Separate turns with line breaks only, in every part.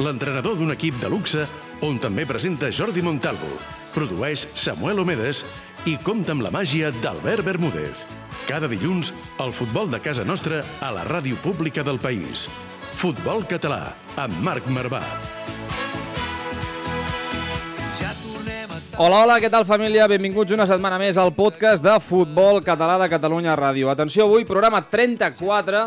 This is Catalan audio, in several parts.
l'entrenador d'un equip de luxe on també presenta Jordi Montalvo, produeix Samuel Omedes i compta amb la màgia d'Albert Bermúdez. Cada dilluns, el futbol de casa nostra a la ràdio pública del país. Futbol Català, amb Marc Marvà.
Hola, hola, què tal família? Benvinguts una setmana més al podcast de Futbol Català de Catalunya Ràdio. Atenció, avui programa 34.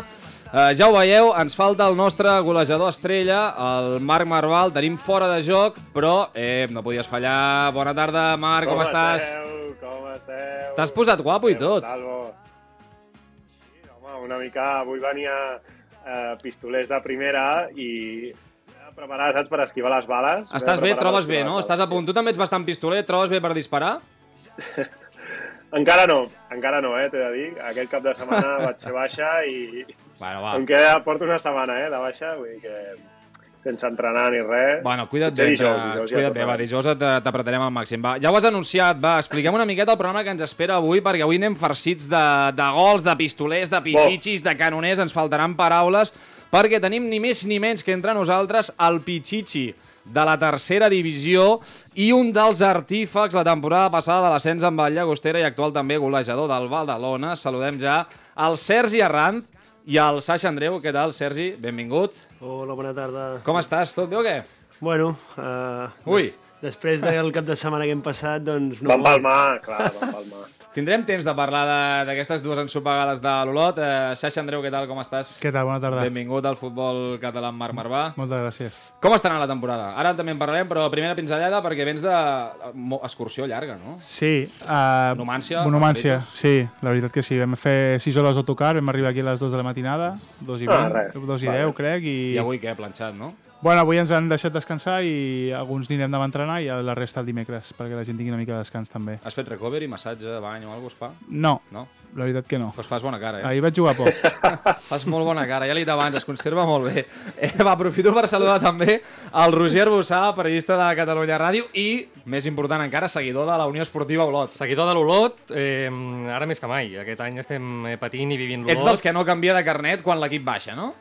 Eh, ja ho veieu, ens falta el nostre golejador estrella, el Marc Marval. Tenim fora de joc, però eh, no podies fallar. Bona tarda, Marc, com, estàs?
Esteu? Com esteu?
T'has posat guapo i tot.
Sí, home, una mica... Avui venia eh, pistolers de primera i ja preparar, saps, per esquivar les bales.
Estàs
Ben
bé, trobes bé, no? Estàs a punt. Tu també ets bastant pistoler, trobes bé per disparar?
Encara no, encara no, eh, t'he de dir. Aquest cap de setmana vaig ser baixa i
Bueno, va.
em queda, porto una setmana, eh, de baixa, vull dir que sense entrenar ni res.
Bueno, cuida't bé,
dijous, dijous ja
cuida't bé,
tornarem.
va, dijous et- t'apretarem al màxim. Va, ja ho has anunciat, va, expliquem una miqueta el programa que ens espera avui, perquè avui anem farcits de, de gols, de pistolers, de pitxitxis, de canoners, ens faltaran paraules, perquè tenim ni més ni menys que entre nosaltres el pitxitxi de la tercera divisió i un dels artífecs la temporada passada de l'ascens amb el Llagostera i actual també golejador del Badalona. Saludem ja el Sergi Arranz i el Saixa Andreu. Què tal, Sergi? Benvingut.
Hola, bona tarda.
Com estàs? Tot bé o què?
Bueno, uh,
Ui.
després del cap de setmana que hem passat, doncs... No
Van palmar, clar, van palmar.
Tindrem temps de parlar de- d'aquestes dues ensopegades de l'Olot. Eh, Xaixa Andreu, què tal, com estàs?
Què tal? Bona tarda.
Benvingut al futbol català amb Marc Marvà.
Moltes gràcies.
Com està anant la temporada? Ara també en parlarem, però primera pinzellada perquè vens de mo- excursió llarga, no?
Sí. Uh,
Numància,
Numància,
Aperitos.
sí. La veritat que sí. Vam fer 6 hores d'autocar, vam arribar aquí a les 2 de la matinada, 2 i 20,
Ah, res.
2 i
Vale.
10, crec, i...
I avui què? Planxat, no?
Bueno, avui ens han deixat descansar i alguns anirem demà a entrenar i la resta el dimecres, perquè la gent tingui una mica de descans també.
Has fet recovery, massatge, bany o alguna cosa es fa?
No,
No?
la veritat que no.
Doncs fas bona cara, eh?
Ahir vaig jugar poc.
Fas molt bona cara, ja l'he dit abans, es conserva molt bé. Eh, va, aprofito per saludar també el Roger Bossà, periodista de Catalunya Ràdio i, més important encara, seguidor de la Unió Esportiva Olot.
Seguidor de l'Olot, eh, ara més que mai. Aquest any estem eh, patint i vivint l'Olot.
Ets dels que no canvia de carnet quan l'equip baixa, no?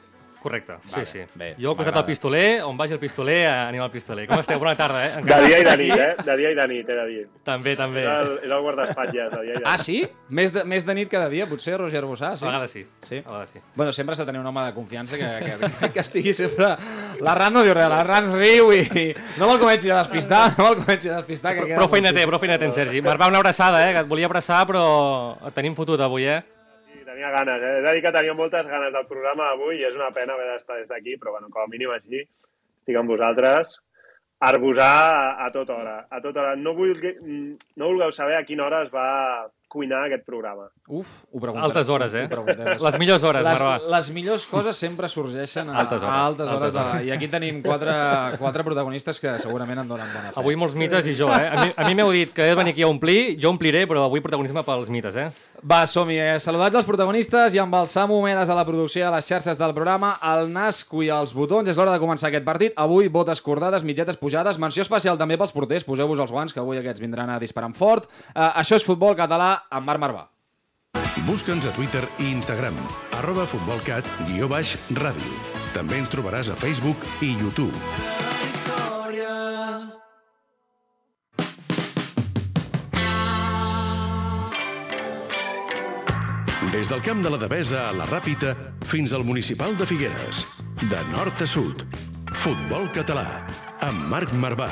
Correcte,
Vale,
sí, sí.
bé,
jo he posat
m'agrada.
el pistoler, on vagi el pistoler, eh, anem al pistoler. Com esteu? Bona tarda, eh?
De dia i de nit, eh? De dia i de nit, he de dir.
També, també.
És el, és el guardaespatlles, de dia i de nit.
Ah, sí? Més de, més de nit cada dia, potser, Roger Bossà? Sí?
A vegades sí.
Sí?
A vegades sí.
Bueno, sempre s'ha de tenir un home de confiança que, que, que estigui sempre... La Ran no diu res, la Ran riu i... No me'l comenci a despistar, no me'l comenci a despistar. Que queda
Prou feina té, prou feina té en Sergi. Marc, va una abraçada, eh? Que et volia abraçar, però et tenim fotut avui, eh?
Tenia ganes, eh? He de dir que tenia moltes ganes del programa avui i és una pena haver d'estar des d'aquí, però bueno, com a mínim així estic amb vosaltres. Arbusar a, a tota hora, a tota hora. No, vulgui, no vulgueu saber a quina hora es va cuinar aquest programa.
Uf, ho preguntem.
Altes hores, eh? Les millors hores,
les,
Marvà.
les millors coses sempre sorgeixen a
Altes hores,
a altes hores.
altes
de-
hores.
I aquí tenim quatre, quatre protagonistes que segurament en donen bona fe.
Avui molts mites i jo, eh? A mi, a m'heu dit que he de venir aquí a omplir, jo ompliré, però avui protagonisme pels mites, eh?
Va, som-hi. Eh? Saludats els protagonistes i amb el Samu Homedes a la producció de les xarxes del programa, el Nasco i els botons. És l'hora de començar aquest partit. Avui, botes cordades, mitgetes pujades. Menció especial també pels porters. Poseu-vos els guants, que avui aquests vindran a disparar fort. Uh, això és Futbol Català amb Marc Marvà.
Busca'ns a Twitter i Instagram, arroba futbolcat, guió baix, ràdio. També ens trobaràs a Facebook i YouTube. Des del camp de la Devesa a la Ràpita fins al municipal de Figueres. De nord a sud. Futbol català. Amb Marc Marvà.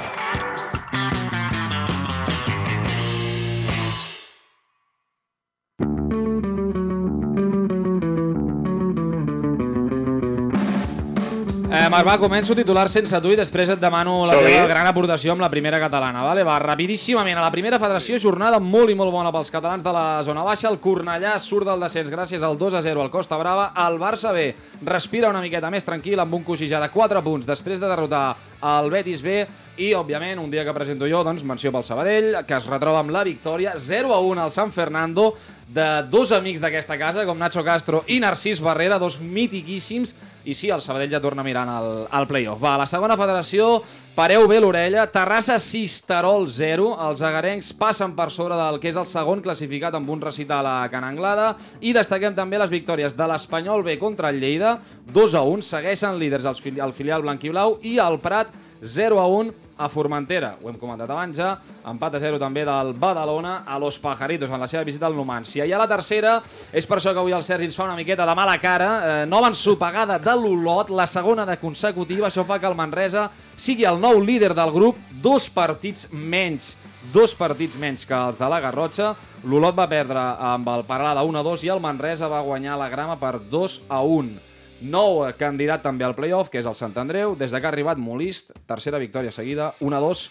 Marc, va, començo titular sense tu i després et demano la teva gran aportació amb la primera catalana. Vale? Va, rapidíssimament. A la primera federació, jornada molt i molt bona pels catalans de la zona baixa. El Cornellà surt del descens gràcies al 2 a 0 al Costa Brava. El Barça B respira una miqueta més tranquil amb un coixí ja de 4 punts després de derrotar el Betis B i, òbviament, un dia que presento jo, doncs, menció pel Sabadell, que es retroba amb la victòria 0 a 1 al San Fernando de dos amics d'aquesta casa, com Nacho Castro i Narcís Barrera, dos mitiquíssims, i sí, el Sabadell ja torna mirant el, el playoff. Va, la segona federació, pareu bé l'orella, Terrassa 6, Terol 0, els agarencs passen per sobre del que és el segon classificat amb un recital a Can Anglada, i destaquem també les victòries de l'Espanyol B contra el Lleida, 2 a 1, segueixen líders el filial blanquiblau, i el Prat 0 a 1 a Formentera, ho hem comentat abans ja, empat a 0 també del Badalona a Los Pajaritos en la seva visita al Numancia. I a la tercera, és per això que avui el Sergi ens fa una miqueta de mala cara, eh, nova ensopegada de l'Olot, la segona de consecutiva, això fa que el Manresa sigui el nou líder del grup, dos partits menys dos partits menys que els de la Garrotxa. L'Olot va perdre amb el Paralada 1-2 i el Manresa va guanyar la grama per 2-1. Nou candidat també al playoff, que és el Sant Andreu, des de que ha arribat Molist, tercera victòria seguida, 1-2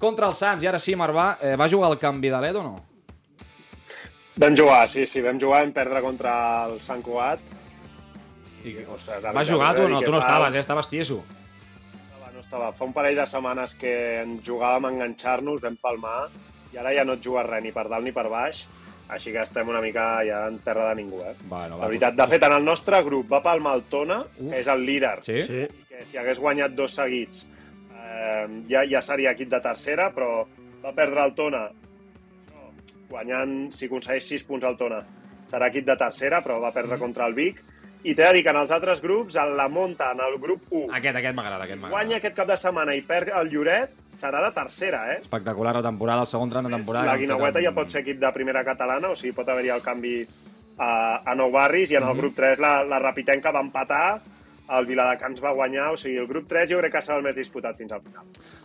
contra el Sants. I ara sí, Marvà, eh, va jugar el canvi de LED o no?
Vam jugar, sí, sí, vam jugar, vam perdre contra el Sant Cugat.
I,
Ostres,
va jugar tu o no? Tu no estaves, eh? Estaves tieso.
estava, no estava. Fa un parell de setmanes que ens jugàvem a enganxar-nos, vam palmar, i ara ja no et jugues res, ni per dalt ni per baix, així que estem una mica ja en terra de ningú, eh?
Bueno,
La veritat, de fet, en el nostre grup va palmar el Tona,
Uf.
que és el líder,
Sí?
Sí.
que si hagués guanyat dos seguits eh, ja, ja seria equip de tercera, però va perdre el Tona guanyant, si aconsegueix 6 punts al Tona, serà equip de tercera, però va perdre contra el Vic. I t'he de dir que en els altres grups, en la Monta, en el grup 1,
Aquest, aquest m'agrada, aquest m'agrada.
guanya aquest cap de setmana i perd el Lloret, serà de tercera, eh?
Espectacular la temporada, el segon tram de temporada.
La
fet
Guinaueta
amb-
ja pot ser equip de primera catalana, o sigui, pot haver-hi el canvi a, a nou barris, i en el grup 3 la, la Rapitenca va empatar, el Viladecans va guanyar, o sigui, el grup 3 jo crec que serà el més disputat fins al final.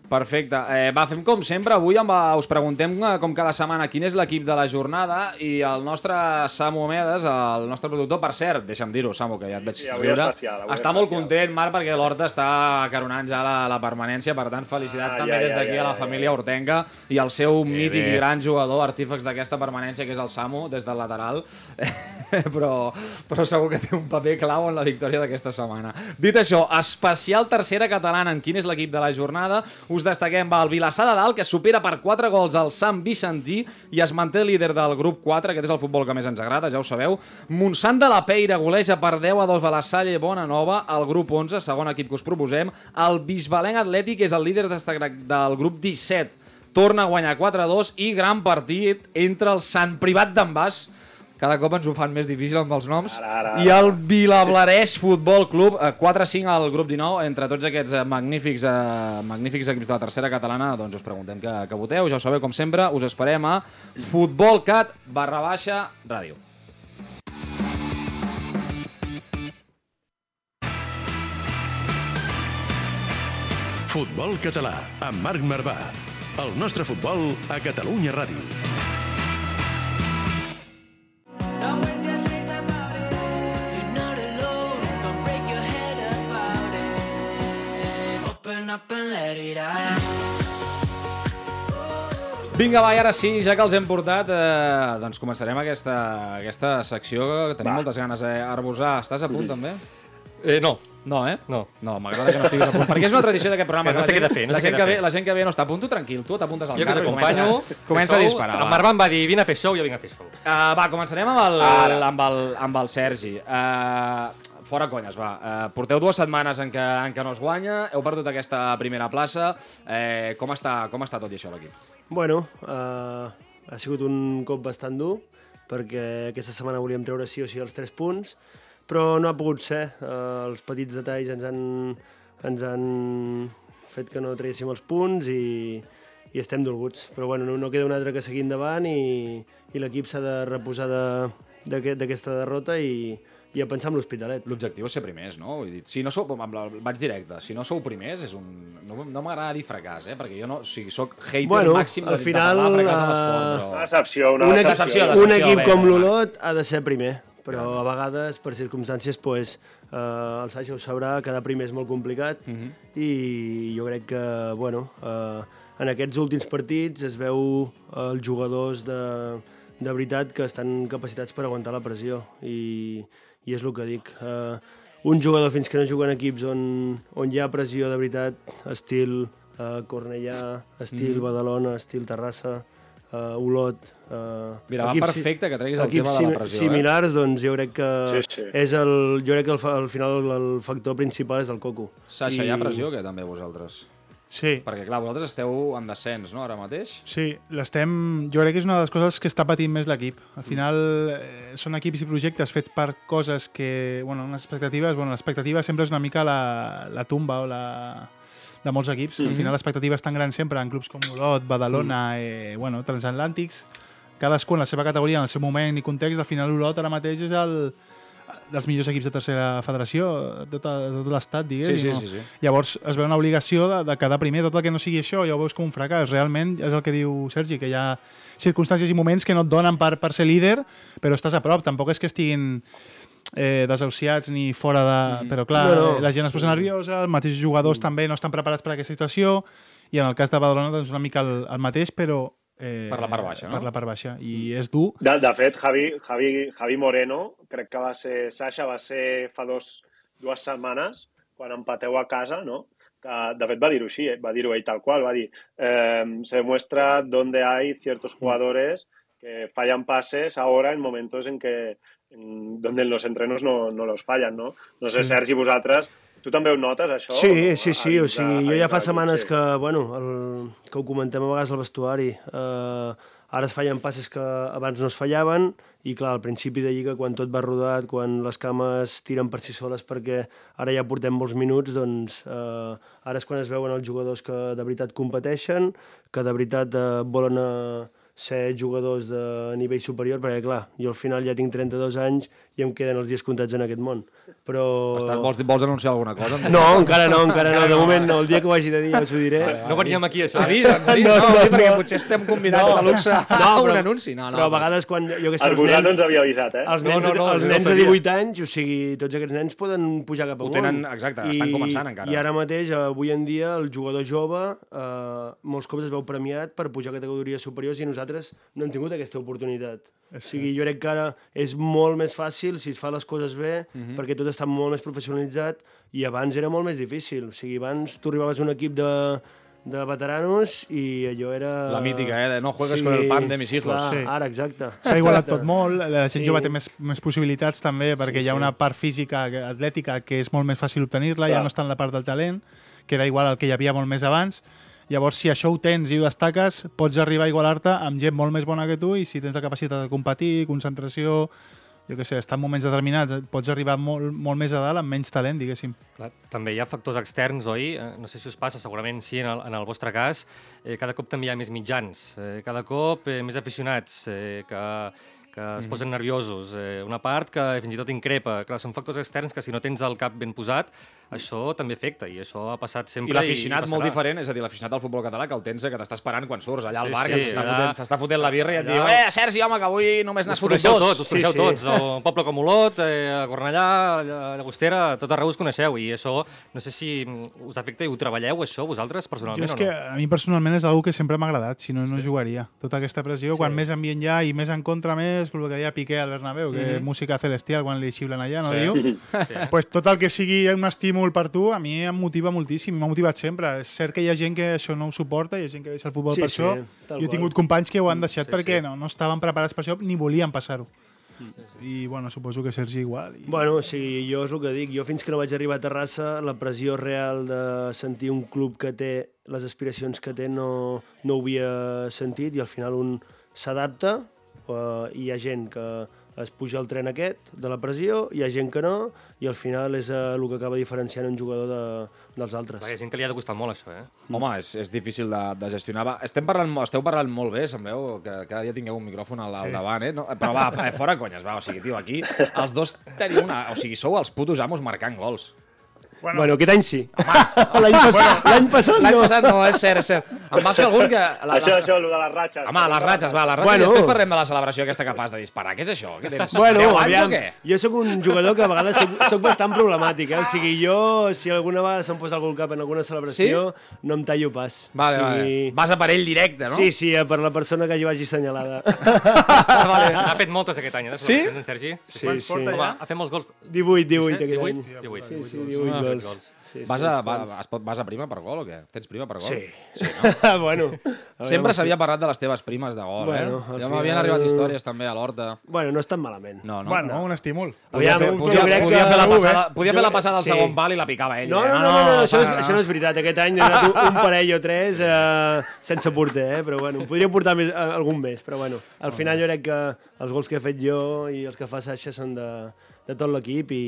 Perfecte. Eh, va, fem com sempre. Avui amb, eh, us preguntem, eh, com cada setmana, quin és l'equip de la jornada i el nostre Samu Omedes, el nostre productor, per cert, deixa'm dir-ho, Samu, que ja et veig
Sí,
riure,
especial,
està molt content, Marc, perquè l'Horta està caronant ja la, la permanència, per tant, felicitats
Ah,
també
ja,
des
ja,
d'aquí
ja,
a la
ja,
família Hortenca i al seu mític
bé.
i gran jugador, artífex d'aquesta permanència, que és el Samu, des del lateral, però, però segur que té un paper clau en la victòria d'aquesta setmana. Dit això, especial tercera catalana en quin és l'equip de la jornada, us destaquem el Vilassar de Dalt, que supera per 4 gols al Sant Vicentí i es manté líder del grup 4, aquest és el futbol que més ens agrada, ja ho sabeu. Montsant de la Peira goleja per 10 a 2 a la Salle Bona Nova, el grup 11, segon equip que us proposem. El Bisbalenc Atlètic és el líder destacat del grup 17, torna a guanyar 4 a 2 i gran partit entre el Sant Privat d'en Bas, cada cop ens ho fan més difícil amb els noms,
Ara, ara, ara.
i el Vilablarès Futbol Club, eh, 4-5 al grup 19, entre tots aquests eh, magnífics, eh, magnífics equips de la tercera catalana, doncs us preguntem que, que voteu, ja ho sabeu, com sempre, us esperem a futbolcat barra baixa ràdio.
Futbol català, amb Marc Marvà. El nostre futbol a Catalunya Ràdio.
Vinga, va, i ara sí, ja que els hem portat, eh, doncs començarem aquesta, aquesta secció que tenim
Va.
moltes ganes. Eh? Arbusar, estàs a punt també?
Eh, no.
No, eh?
No.
No, m'agrada que no estiguis a punt. Perquè és una tradició d'aquest programa.
Que no sé què de fer, no
la
sé què
gent que ve. La gent que ve no està a punt, tu tranquil, tu t'apuntes al
Jo que
carro i comença, comença a disparar.
El. Marc em va dir, vine a fer show, jo vinc a fer show.
Uh, va, començarem amb el,
Ara.
amb el, amb el Sergi. Uh, fora conyes, va. Uh, porteu dues setmanes en què, en què no es guanya, heu perdut aquesta primera plaça. Uh, com, està, com està tot i això l'equip?
Bueno, uh, ha sigut un cop bastant dur, perquè aquesta setmana volíem treure sí o sí els 3 punts, però no ha pogut ser. Uh, els petits detalls ens han, ens han fet que no traguéssim els punts i, i estem dolguts. Però bueno, no, no queda un altre que seguir endavant i, i l'equip s'ha de reposar de- d'aquest- d'aquesta derrota i, i a pensar en l'Hospitalet.
L'objectiu és ser primers, no? Vull dir, si no sou, amb la, vaig directe, si no sou primers, és un, no, no m'agrada dir fracàs, eh? perquè jo no, o sigui, soc hater
Bueno,
màxim de,
al final,
de parlar de fracàs a
eh,
l'esport,
Una
però...
decepció, una,
Una,
decepció.
decepció,
un equip
bé,
com l'Olot ha de ser primer, però a vegades, per circumstàncies, pues, eh, el Sasha ho sabrà, quedar primer és molt complicat
Mhm.
i jo crec que, bueno, eh, en aquests últims partits es veu eh, els jugadors de, de veritat que estan capacitats per aguantar la pressió i, i és el que dic. Eh, un jugador fins que no juga en equips on, on hi ha pressió de veritat, estil eh, Cornellà, estil
Mhm.
Badalona, estil Terrassa, eh, Olot... Eh,
Mira, va
equips-
perfecte que treguis el tema de la pressió, eh?
Similars, doncs jo crec que
Sí, sí.
és el, jo crec que el, al final el factor principal és el coco.
Sasha, hi ha pressió, que també vosaltres?
Sí.
Perquè, clar, vosaltres esteu en descens, no?, ara mateix?
Sí, l'estem... Jo crec que és una de les coses que està patint més l'equip. Al final eh, són equips i projectes fets per coses que... Bueno, unes expectatives... Bueno, l'expectativa sempre és una mica la, la tumba o la de molts equips. Al
Mhm.
final l'expectativa és tan gran sempre en clubs com Olot, Badalona, eh, bueno, transatlàntics, cadascú en la seva categoria, en el seu moment i context. Al final Olot ara mateix és el dels millors equips de tercera federació de tot, tot l'estat, digués.
Sí, sí,
no?
sí, sí.
Llavors es veu una obligació de, de quedar primer, tot el que no sigui això ja ho veus com un fracàs. Realment és el que diu Sergi, que hi ha circumstàncies i moments que no et donen per, per ser líder, però estàs a prop. Tampoc és que estiguin eh, desahuciats ni fora de... Però clar,
No, no.
eh, la gent es posa nerviosa, els mateixos jugadors també no estan preparats per a aquesta situació, i en el cas de Badalona doncs una mica el, el mateix, però... Eh,
Per la part baixa, no?
Per la part baixa. I és dur.
De, de fet, Javi, Javi, Javi Moreno, crec que va ser... Sasha va ser fa dos, dues setmanes, quan empateu a casa, no? Que, de fet, va dir-ho així, eh? va dir-ho ell tal qual, va dir eh, se muestra donde hay ciertos jugadores que fallan pases ahora en momentos en que donde en los entrenos no, no los fallan, no? No sé,
Sí.
Sergi, vosaltres, tu també ho notes, això?
Sí, sí, sí, o sigui, jo ja fa setmanes
club,
que, bueno, el, que ho comentem a vegades al vestuari, eh, ara es fallen passes que abans no es fallaven, i clar, al principi de Lliga, quan tot va rodat, quan les cames tiren per si soles perquè ara ja portem molts minuts, doncs eh, ara és quan es veuen els jugadors que de veritat competeixen, que de veritat eh, volen eh, ser jugadors de nivell superior, perquè clar, jo al final ja tinc 32 anys i em queden els dies comptats en aquest món. Però...
Estàs, vols, vols anunciar alguna cosa?
No, encara no, encara no. De moment no. El dia que ho hagi de dir ja us ho diré.
No veníem aquí, això.
Avisa'ns, no, no, no, perquè potser estem convidats
No.
de luxe a
No,
un
però-
anunci. No, no,
però a vegades quan, jo que sé, els
Arbusat
nens,
no ens havia avisat, eh?
els
No,
nens,
no, no,
els
no
nens de
sabia.
18 anys, o sigui, tots aquests nens poden pujar cap
Ho
amunt.
tenen- exacte, estan començant encara.
I ara mateix, avui en dia, el jugador jove eh, molts cops es veu premiat per pujar a categories superiors i nosaltres no hem tingut aquesta oportunitat. O sigui, jo crec que ara és molt més fàcil si es fa les coses bé,
Mhm.
perquè tot està molt més professionalitzat i abans era molt més difícil. O sigui, abans tu arribaves a un equip de, de veteranos i allò era...
La mítica, eh, de no juegues con el pan de mis hijos.
Clar,
Sí.
Ara, exacte.
S'ha igualat
Exacte.
tot molt, la gent
Sí.
jove té més, més possibilitats també, perquè hi ha una part física, atlètica, que és molt més fàcil obtenir-la, ja no està en la part del talent, que era igual el que hi havia molt més abans. Llavors, si això ho tens i ho destaques, pots arribar a igualar-te amb gent molt més bona que tu i si tens la capacitat de competir, concentració, jo què sé, estar en moments determinats, eh, pots arribar molt, molt més a dalt amb menys talent, diguéssim.
Clar, també hi ha factors externs, oi? Eh, No sé si us passa, segurament sí, en el, en el vostre cas. Eh, cada cop també hi ha més mitjans, eh, cada cop eh, més aficionats eh, que, que es posen nerviosos. Eh, una part que fins i tot increpa. Clar, són factors externs que si no tens el cap ben posat, això també afecta, i això ha passat sempre.
I l'aficionat molt diferent, és a dir, l'aficionat del futbol català que el tens, que t'està esperant quan surts allà al
Sí,
bar, que
sí,
s'està
allà-
fotent, s'està fotent la birra i et
allà-
diu eh, Sergi, home, que avui només n'has fotut dos.
tots, us coneixeu
sí.
tots. El poble com Olot, eh, a Cornellà, a Llagostera, a tot arreu us coneixeu. I això, no sé si mm, us afecta i ho treballeu, això, vosaltres,
Jo
personalment,
és
o
que
no?
a mi personalment és una que sempre m'ha agradat, si no, no jugaria. Tota aquesta pressió, quan més ambient hi ha i més en contra més, el que deia Piqué al Bernabéu, que música celestial quan li xiulen allà, no diu? pues tot el que sigui un estímul per tu, a mi em motiva moltíssim, m'ha motivat sempre. És cert que hi ha gent que això no ho suporta, hi ha gent que deixa el futbol
Sí,
per
sí,
això. Jo he tingut companys que ho han deixat
Sí,
perquè
sí.
No, no estaven preparats per això ni volien passar-ho. I, bueno, suposo que Sergi igual. I...
Bueno, o sigui, jo és el que dic. Jo fins que no vaig arribar a Terrassa, la pressió real de sentir un club que té les aspiracions que té no, no ho havia sentit i al final un s'adapta uh, i hi ha gent que es puja al tren aquest de la pressió, hi ha gent que no i al final és uh, el que acaba diferenciant un jugador de, dels altres.
Perquè hi ha gent que li ha de costar molt, això, eh?
Home, és, és difícil de, de gestionar. Va, estem parlant, esteu parlant molt bé, sembleu que cada dia tingueu un micròfon al, al davant, eh? No, però va, fa- fora conyes, va, o sigui, tio, aquí els dos teniu una... O sigui, sou els putos amos marcant gols.
Bueno, aquest any sí. L'any passat, l'any passat
L'any
no.
passat no, és cert, és cert. Em vas fer algun que... La,
Això, això, el de les ratxes.
Home, les ratxes, va, les ratxes.
Bueno.
Bueno. I després parlem de la celebració aquesta que fas de disparar. Què és això? Què tens?
Bueno,
10 anys
aviam,
o què?
jo sóc un jugador que a vegades soc, soc bastant problemàtic, eh? O sigui, jo, si alguna vegada se'm posa algun cap en alguna celebració, no em tallo pas.
Vale,
o
vale.
sigui...
Vas a per ell directe, no?
Sí, sí, per la persona que jo hagi assenyalada.
vale.
Ha fet moltes aquest any, eh?
Sí?
En Sergi?
Sí, sí.
Home, ha fet molts gols.
18, 18
Sí,
aquest
18?
any.
18.
Sí, sí,
Ah,
18
ha fet
gols.
gols.
Sí, sí,
Vas a,
uns
va, es pot, vas a prima per gol o què? Tens prima per gol?
Sí.
sí no?
bueno. a
Sempre s'havia parlat de les teves primes de gol,
Bueno,
eh? Ja m'havien
final-
arribat històries també a l'Horta.
Bueno, no és tan malament.
No, no.
Bueno, un estímul.
Podia,
Aviam,
fer, podia, podia,
que-
fer la passada,
eh?
podia fer la passada al
Sí.
segon pal i la picava ell.
No,
eh?
no, no, no, no, això, és, això no és veritat. Aquest any he anat un, parell o tres eh, sense porter, eh? però bueno, podria portar més, eh, algun més, però bueno, al final jo crec que els gols que he fet jo i els que fa Sasha són de, de tot l'equip i,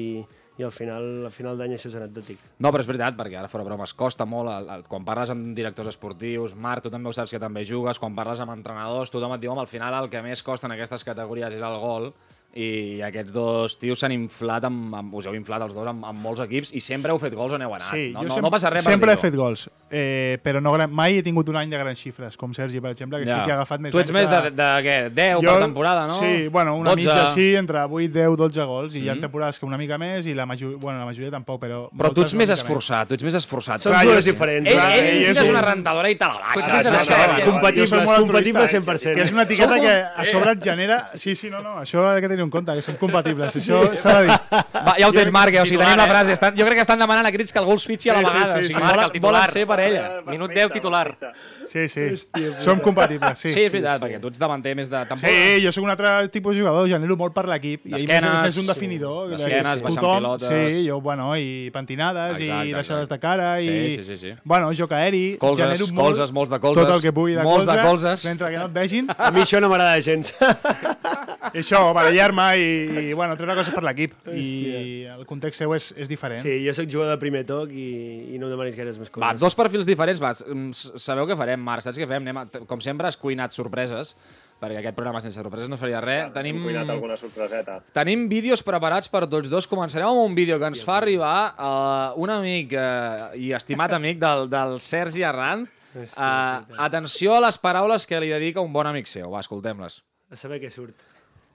i al final, al final d'any això és anecdòtic.
No, però és veritat, perquè ara fora bromes, costa molt, el, el, quan parles amb directors esportius, Marc, tu també ho saps que també jugues, quan parles amb entrenadors, tothom et diu, home, al final el que més costa en aquestes categories és el gol, i aquests dos tios s'han inflat, amb, amb, us heu inflat els dos amb, amb molts equips, i sempre heu fet gols on heu anat.
Sí,
no,
jo
no,
sempre,
no passa res per
sempre he fet gols, eh, però no, gran- mai he tingut un any de grans xifres, com Sergi, per exemple, que sí que ha agafat més
Tu ets
anys
més de, de, de què? 10 per temporada, no?
Sí, bueno, una
12.
mitja així, entre 8, 10, 12 gols, i hi ha
Mhm.
temporades que una mica més, i la majoria, bueno, la majoria tampoc, però...
Però tu ets més esforçat, tu ets més esforçat.
Són
jo sí.
diferents.
Ell, ell,
jo
ell és una rentadora i te la baixa. Que-
Compatibles,
Jo
compatibles
altruista,
100%.
Que és una etiqueta que a sobre et genera... Sí, sí, no, no, això ha de tenir en compte, que som compatibles, això s'ha de dir.
Va, ja ho tens, Marc, eh? o sigui, tenim la
eh?
frase. Estan, jo crec que estan demanant a crits que algú els fitxi a la
Sí, sí,
vegada.
sí,
o sigui,
sí.
volen-
Marc, el titular.
volen ser per ella.
Minut 10, titular.
Sí, sí, som compatibles, sí.
Sí, és veritat, perquè tu ets davanter més de... Tampoc...
Sí, jo sóc un altre tipus de jugador, genero molt per l'equip. I ell més,
D'esquenes,
més un definidor.
sí. D'esquenes, baixant
Tothom,
pilotes.
Sí, jo, bueno, i pentinades,
Exacte,
i deixades
exacte.
de cara, i...
Sí, sí, sí, sí.
Bueno, joc aeri,
Colzes,
genero molt,
colzes, molts de colzes.
Tot el que pugui de
Molts de
colze,
colzes.
mentre que no et vegin.
A mi això no m'agrada gens.
I això, barallar-me i, i, bueno, treure coses per l'equip. I el context seu és, és diferent.
Sí, jo sóc jugador de primer toc i, i no em demanis gaires més coses.
Va, dos perfils diferents, va. mm, Sabeu què farem, Marc? Saps què fem? Anem a, com sempre, has cuinat sorpreses, perquè aquest programa sense sorpreses no faria res. Tenim,
Hem cuinat alguna sorpreseta.
tenim vídeos preparats per tots dos. Començarem amb un vídeo que ens fa arribar uh, un amic uh, i estimat amic del, del Sergi Arran. Uh, atenció a les paraules que li dedica un bon amic seu. Va, escoltem-les.
A saber què surt.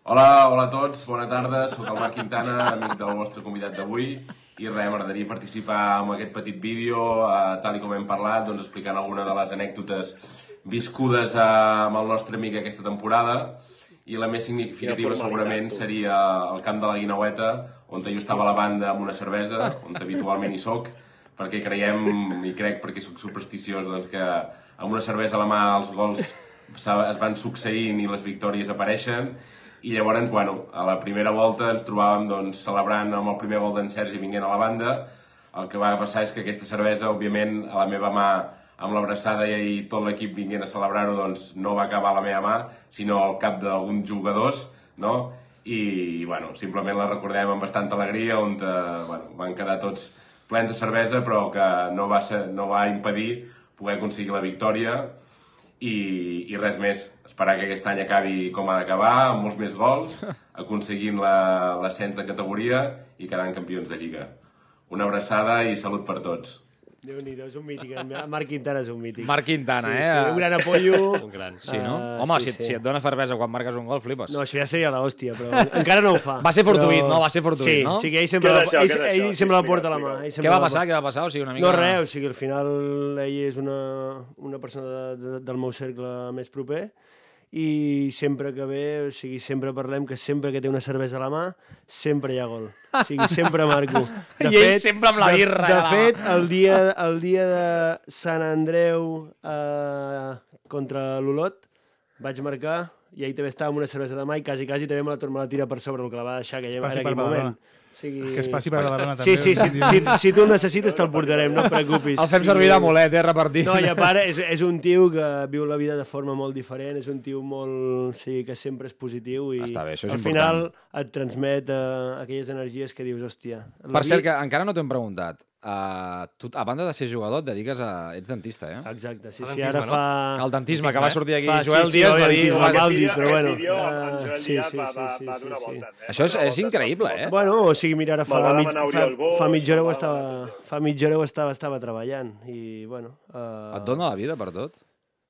Hola, hola a tots, bona tarda, sóc el Marc Quintana, amic del vostre convidat d'avui, i res, m'agradaria participar en aquest petit vídeo, eh, tal i com hem parlat, doncs explicant alguna de les anècdotes viscudes eh, amb el nostre amic aquesta temporada, i la més significativa segurament seria el camp de la Guinaueta, on jo estava a la banda amb una cervesa, on habitualment hi soc, perquè creiem, i crec perquè sóc supersticiós, doncs que amb una cervesa a la mà els gols es van succeint i les victòries apareixen, i llavors, bueno, a la primera volta ens trobàvem doncs, celebrant amb el primer gol d'en Sergi vinguent a la banda. El que va passar és que aquesta cervesa, òbviament, a la meva mà, amb l'abraçada i tot l'equip vinguent a celebrar-ho, doncs no va acabar a la meva mà, sinó al cap d'alguns jugadors, no? I, bueno, simplement la recordem amb bastanta alegria, on eh, bueno, van quedar tots plens de cervesa, però que no va, ser, no va impedir poder aconseguir la victòria i, i res més. Esperar que aquest any acabi com ha d'acabar, amb molts més gols, aconseguint la- l'ascens de categoria i quedant campions de Lliga. Una abraçada i salut per tots.
Déu-n'hi-do, és un mític. Marc Quintana és un mític.
Marc Quintana,
sí,
eh?
Sí, un gran apoyo.
Un gran.
Sí, no?
Ah,
Home,
sí,
si, et-
sí.
si et dona cervesa quan marques un gol, flipes.
No, això ja seria l'hòstia, però encara no ho fa.
Va ser fortuït,
Però-
no? Va ser fortuït,
sí,
no?
Sí, que ell sempre, la,
això?
ell,
és
ell
això?
sempre la porta a la mà. Ell
Què va passar? Què va passar? O sigui, una mica...
No, res, o sigui, al final ell és una, una persona de, de, del meu cercle més proper i sempre que ve, o sigui, sempre parlem que sempre que té una cervesa a la mà, sempre hi ha gol. O sigui, sempre marco.
I ell sempre amb la
de-
birra
De,
mà.
fet, el dia, el dia de Sant Andreu eh, contra l'Olot vaig marcar i ell també estava amb una cervesa de mà i quasi, quasi també me la, tor- me la tira per sobre, el que la va deixar, que ja era aquell moment.
Badalona.
Sigui...
Que es passi per Badalona,
Sí,
també.
sí, sí, si, si tu el necessites te'l portarem, no et preocupis.
El fem servir de mulet, eh, repartit.
No, i a part, és, és un tio que viu la vida de forma molt diferent, és un tio molt... Sí, que sempre és positiu i
Està bé, això és
al
important.
final et transmet uh, aquelles energies que dius, hòstia...
Per cert, que encara no t'ho hem preguntat. Uh, tu, a banda de ser jugador, et dediques a... Ets dentista, eh?
Exacte, sí, sí, ara
no?
fa...
El dentisme, que va sortir aquí
Fa-
Joel
sí, sí,
Díaz,
el
va dir...
dentisme,
"Home,
mal dit,
Aquest
però bueno. eh,
Joel
sí,
Díaz
sí,
va,
sí,
va,
sí,
va
sí,
donar
sí.
voltes. Eh?
Això és,
Va
és increïble, eh?
Bueno, o sigui, mira, ara fa,
va
mig, fa, fa mitja hora ho
va
estava, fa mitja hora ho estava, estava treballant i, bueno... Uh,
Et dona la vida per tot?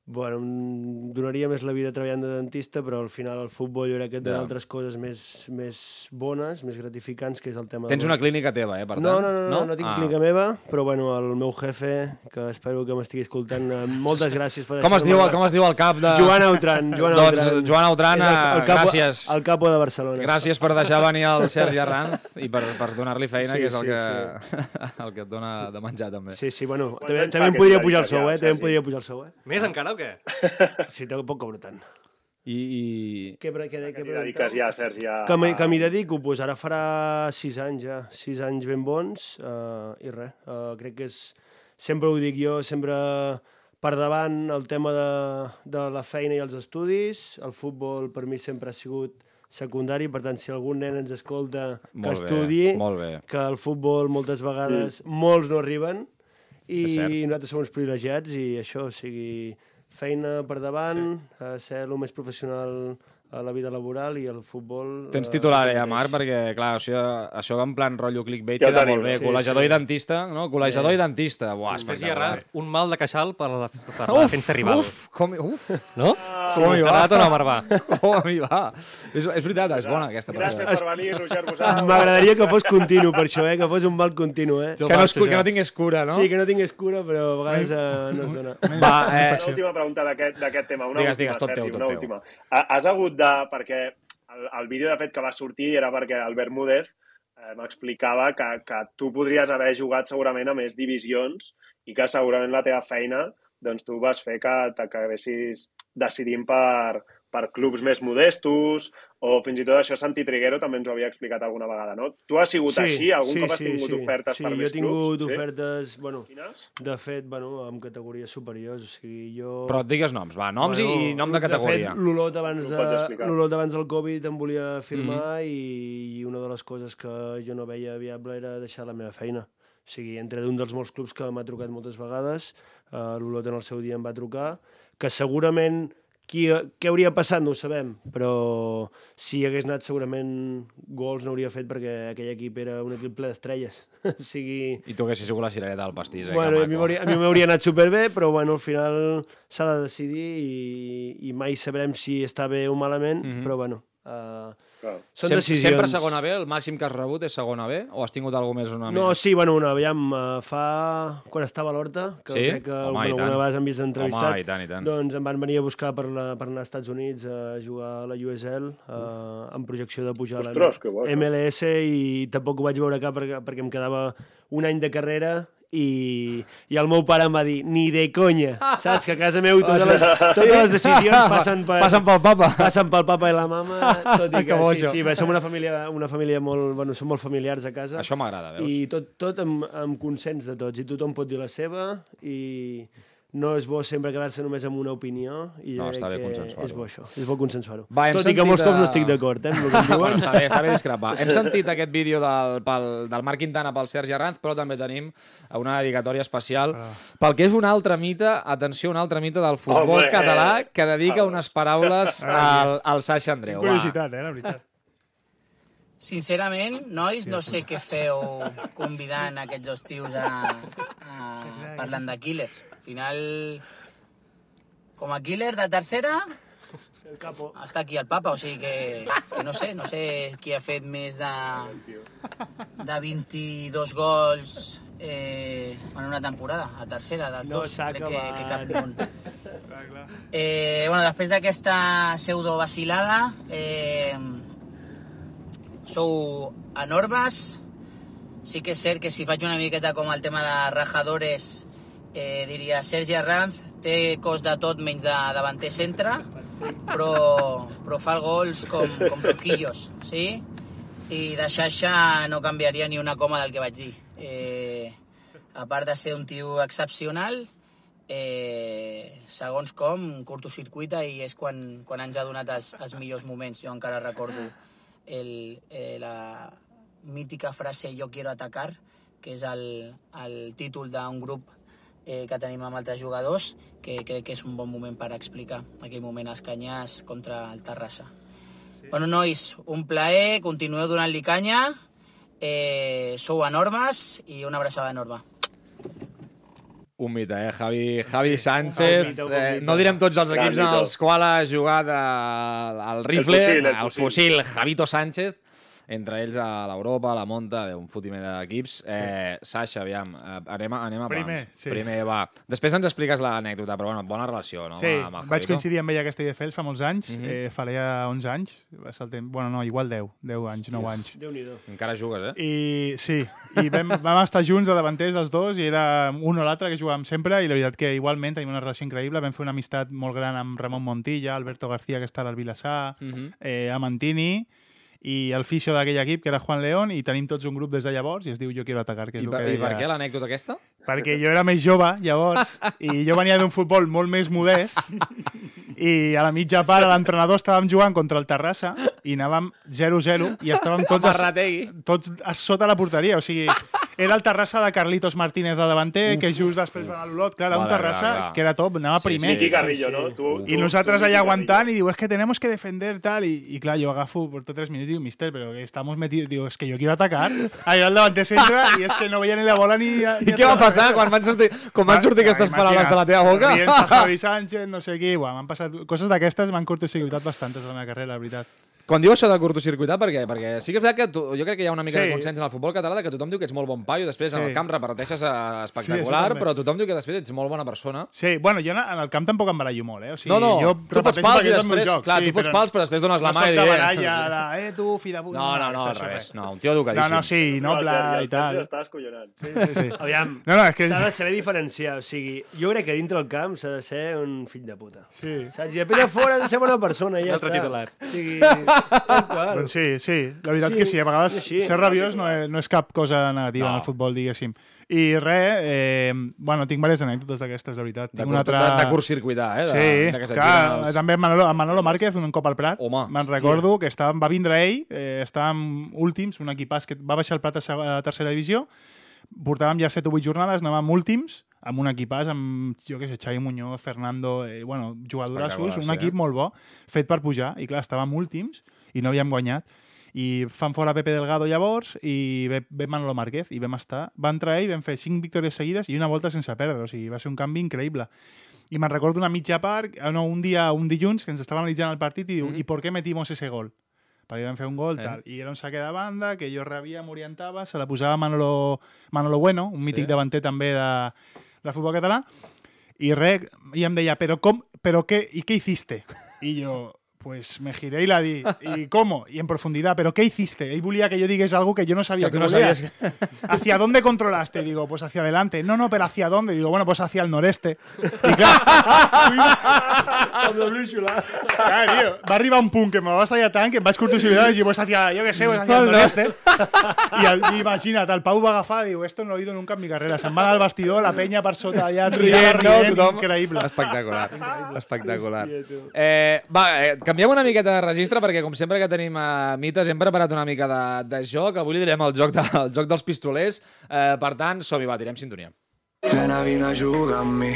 Bueno, em donaria més la vida treballant de dentista, però al final el futbol jo crec que et dona
Ja.
altres coses més, més bones, més gratificants, que és el tema...
Tens
de-
una clínica teva, eh, per tant?
no, no, no, no, no, no tinc
Ah.
clínica meva, però bueno, el meu jefe, que espero que m'estigui escoltant, eh, moltes gràcies per
Com es, diu, com es diu el cap de...
Joan Autran. Joan
doncs,
Autran.
Joan Autran,
el- el capo-
gràcies.
El capo de Barcelona.
Gràcies per deixar venir el Sergi Arranz i per, per donar-li feina,
Sí,
que és el,
sí,
que, el que et dona de menjar, també.
Sí, sí, bueno, també, també em podria pujar el sou, eh? També em podria pujar el sou, eh?
Més encara o què?
Sí, tampoc cobro tant.
I, i...
Què, què, què,
Que
què
dediques ja, Sergi, a...
Que m'hi que m'hi dedico, doncs ara farà sis anys ja, sis anys ben bons uh, i res, uh, crec que és, sempre ho dic jo, sempre per davant el tema de, de la feina i els estudis, el futbol per mi sempre ha sigut secundari, per tant, si algun nen ens escolta que
Molt bé,
estudi,
molt bé.
que el futbol moltes vegades molts no arriben i nosaltres som uns privilegiats i això, o sigui, feina per davant, sí. uh, ser el més professional a la vida laboral i el futbol...
Tens
eh,
titular, eh, Marc, perquè, clar, això, això en plan rotllo clickbait
Ja
queda
tenim.
molt bé.
Sí,
Col·legiador
sí.
i dentista, no? Col·legiador i dentista. Buah, espectacular.
Un mal de queixal per la, per la defensa rival.
Uf, com, uf,
No?
com hi va?
O no, Marvà?
Com hi va? És, és veritat, és bona aquesta
Gràcies
persona.
per venir, Roger Bossat.
M'agradaria que fos continu per això, eh? que fos un mal continu. Eh?
Que no, que no tingués cura, no?
Sí, que no tingués cura, però a vegades eh, no es dona.
Va, eh,
Una última pregunta d'aquest d'aquest tema. Una
Digues,
última,
digues, tot teu, tot
una
teu.
Has hagut de... Perquè el, el vídeo, de fet, que va sortir era perquè el Bermúdez eh, m'explicava que, que tu podries haver jugat segurament a més divisions i que segurament la teva feina doncs tu vas fer que t'acabessis decidint per, per clubs més modestos o fins i tot això Santi Triguero també ens ho havia explicat alguna vegada, no? Tu has sigut així? Algun cop has tingut ofertes
sí,
per
jo
més
he tingut
clubs?
ofertes, bueno,
Quines?
de fet, bueno, amb categories superiors. O sigui, jo...
Però et digues noms, va, noms i nom de categoria.
De fet, l'Olot abans, de, l'Olot abans del Covid em volia firmar
Mhm.
i, i una de les coses que jo no veia viable era deixar la meva feina. O sigui, entre d'un dels molts clubs que m'ha trucat moltes vegades, uh, l'Olot en el seu dia em va trucar, que segurament qui, què hauria passat no ho sabem, però si hagués anat segurament gols no hauria fet perquè aquell equip era un equip ple d'estrelles. o sigui,
I tu haguessis sigut la cirereta del pastís, eh?
Bueno, a mi m'hauria anat superbé, però bueno, al final s'ha de decidir i, i mai sabrem si està bé o malament,
Mhm.
però bueno, uh,
Clar.
són
Sem
decisions.
Sempre segona B? El màxim que has rebut és segona B? O has tingut alguna més una
No,
mica?
sí, bueno, una, aviam, uh, fa... Quan estava a l'Horta, que
Sí?
crec que
Home,
bueno,
tant.
alguna vegada hem vist entrevistat,
Home, i tant, i tant.
doncs em van venir a buscar per, la, per anar als Estats Units a jugar a la USL uh, amb projecció de pujar a
Ostres, que
la
bo.
MLS i tampoc ho vaig veure cap perquè, perquè em quedava un any de carrera i, i el meu pare em va dir ni de conya, saps? Que a casa meu totes les, totes les decisions passen per,
Passen pel papa.
passen pel papa i la mama, tot i
Que
que sí, sí, bé, som una família, una família molt, bueno, som molt familiars a casa.
Això m'agrada, veus?
I tot, tot amb, amb consens de tots, i tothom pot dir la seva, i no és bo sempre quedar-se només amb una opinió, i
No, està bé consensuar-ho.
És bo això, és bo consensuar-ho. Tot i que
sentit
molts cops no estic d'acord, eh, amb el que diuen.
Bueno, està bé, està bé discrepar. Hem sentit aquest vídeo del, pel, del Marc Quintana pel Sergi Arranz, però també tenim una dedicatòria especial
Ah.
pel que és un altre mite, atenció, un altre mite del futbol
Home,
català que dedica
Ah.
unes paraules al, al Sasha Andreu.
Curiositat, eh, la veritat.
Sincerament, nois, no sé què feu convidant aquests dos tios a, a parlant. Al final, com a killer de tercera,
El capo.
està aquí el papa, o sigui que, que no sé, no sé qui ha fet més de, de 22 gols eh, en una temporada, a tercera dels
No
dos, crec que, que cap ni un. Eh, bueno, després d'aquesta pseudo vacilada, eh, sou enormes. Sí que és cert que si faig una miqueta com el tema de rajadores, eh, diria Sergi Arranz té cos de tot menys de davanter centre, però, però fa gols com, com rosquillos, sí? I de xaixa no canviaria ni una coma del que vaig dir. Eh, a part de ser un tio excepcional, eh, segons com, curtocircuita i és quan, quan ens ha donat els, els millors moments. Jo encara recordo el, eh, la mítica frase «Yo quiero atacar», que és el, el títol d'un grup eh, que tenim amb altres jugadors, que crec que és un bon moment per explicar aquell moment a Escanyàs contra el Terrassa. Sí. Bueno, nois, un plaer, continueu donant-li canya, eh, sou enormes i una abraçada enorme.
Un mite, eh? Javi, Javi Sánchez.
un mite, un
eh, no direm tots els
Gran
equips en els quals ha jugat el, el rifle,
fusil, el
el
fusil.
fusil, Javito Sánchez, entre ells a l'Europa, a la Monta, bé, un fotimer d'equips. Eh, Sasha, aviam, eh, anem a, anem a
Primer, sí.
Primer, va. Després ens expliques l'anècdota, però bueno, bona relació, no?
Sí,
amb, amb
vaig coincidir amb ella a Castelldefels fa molts anys,
Mhm.
eh, faria 11 anys, va ser el temps, bueno, no, igual 10, 10 anys, 9 anys.
Déu-n'hi-do.
Encara jugues, eh?
I sí, i vam, vam estar junts a davanters els dos i era un o l'altre que jugàvem sempre i la veritat que igualment tenim una relació increïble. Vam fer una amistat molt gran amb Ramon Montilla, Alberto García, que està al Vilassar,
Mhm.
eh, a Mantini i el fisio d'aquell equip, que era Juan León, i tenim tots un grup des de llavors i es diu Jo quiero atacar, que és
I,
el
per,
que
I per
deia-
què l'anècdota aquesta?
perquè jo era més jove, llavors, i jo venia d'un futbol molt més modest, i a la mitja part l'entrenador estàvem jugant contra el Terrassa i anàvem 0-0 i estàvem tots, a, tots a sota la porteria. O sigui, era el Terrassa de Carlitos Martínez de davanter, que just després va a l'Olot. Clar, era un
Vale,
Terrassa
clar, clar.
que era top, anava
Sí,
primer.
Miqui Carrillo, no? Tu,
I
tu-
nosaltres
tu,
allà aguantant i diu, es que tenemos que defender tal. I, i clar, jo agafo por tots tres minuts i diu, mister, però que estamos metidos. Digo, es que yo quiero atacar. Allà al davanter centre i és que no veia ni la bola ni...
I què va passar quan van sortir, quan van sortir aquestes paraules de la teva boca?
Rient Javi Sánchez, no sé qui... M'han passat coses d'aquestes, m'han cortocircuitat bastantes de la meva carrera, la veritat.
Quan diu això de curtocircuitar, per què? Perquè sí que és veritat que tu, jo crec que hi ha una mica
Sí.
de consens en el futbol català de que tothom diu que ets molt bon paio, després en
Sí.
el camp reparteixes eh,
Sí,
espectacular,
també.
però tothom diu que després ets molt bona persona.
Sí, bueno, jo en el camp tampoc em barallo molt, eh? O sigui,
no, no,
jo
tu fots pals i després,
joc,
clar,
sí,
tu fots
però
pals, però després dones la
no
mà i
de baralla, de, eh, tu, fi de puta.
No, no, no, al revés.
res.
No, un tio educadíssim.
No, no, sí, noble i tal.
Sergi està escollonant.
Sí, sí, sí.
Aviam,
No, no, és que...
s'ha de saber diferenciar. O sigui, jo crec que dintre el camp s'ha de ser un fill de puta.
Sí.
Saps? I després a fora has de ser bona persona i ja
Un altre
està.
titular.
O sigui.
Doncs sí, sí, la veritat
Sí,
que sí, a vegades
sí, sí.
ser rabiós no és, no és cap cosa negativa
No.
en el futbol, diguéssim. I res, eh, bueno, tinc diverses anècdotes d'aquestes, la veritat.
De,
Tinc
cur, de, de curtcircuitar, eh? De,
Sí,
de que
clar,
els...
també amb Manolo, Manolo Márquez, un cop al Prat, me'n recordo que estava, va vindre ell, eh, estàvem últims, un equipàs que va baixar el Prat a, a tercera divisió, portàvem ja 7 o 8 jornades, anàvem últims, amb un equipàs amb, jo què sé, Xavi Muñoz, Fernando, eh, bueno, jugadorassos,
Espectacular,
un equip
eh?
molt bo, fet per pujar, i clar, estàvem últims i no havíem guanyat. I fan fora Pepe Delgado llavors i ve, ve Manolo Márquez i vam estar, va entrar ell, vam fer 5 victòries seguides i una volta sense perdre, o sigui, va ser un canvi increïble. I me'n recordo una mitja part, eh, no, un dia, un dilluns, que ens estava analitzant el partit i diu,
Mhm.
¿y por qué metimos ese gol? Perquè vam fer un gol,
Eh.
tal. I era un saque de banda, que jo rebia, m'orientava, se la posava Manolo, Manolo Bueno, un mític
Sí.
davanter també de, de futbol català, i res, i em deia, però com, però què, i què hiciste? I jo, pues me giré y la di. ¿Y cómo? Y en profundidad. ¿Pero qué hiciste? Él volía que yo digués algo que yo no sabía
Que no sabías
¿Hacia dónde controlaste? Digo, pues hacia adelante. No, no, pero ¿hacia dónde? Digo, bueno, pues hacia el noreste. I clar,
Amb la brúixola.
clar, tio, va arribar un punt que me va estallar tant que em vaig curtosibilitar i dic, pues hacia, yo qué sé, pues hacia el noreste. I, el, i imagina't, el Pau va agafar i diu, esto no lo he oído nunca en mi carrera. Se'n va anar al vestidor, la penya per sota allà,
Rient, no? Tothom.
increïble.
Espectacular. Espectacular.
Hòstia.
Eh, va, eh, canviem una miqueta de registre perquè, com sempre que tenim eh, mites, hem preparat una mica de, de joc. Avui li direm el joc, de, el joc dels pistolers. Eh, per tant, som-hi, va, tirem sintonia.
Nena, vine a jugar amb mi.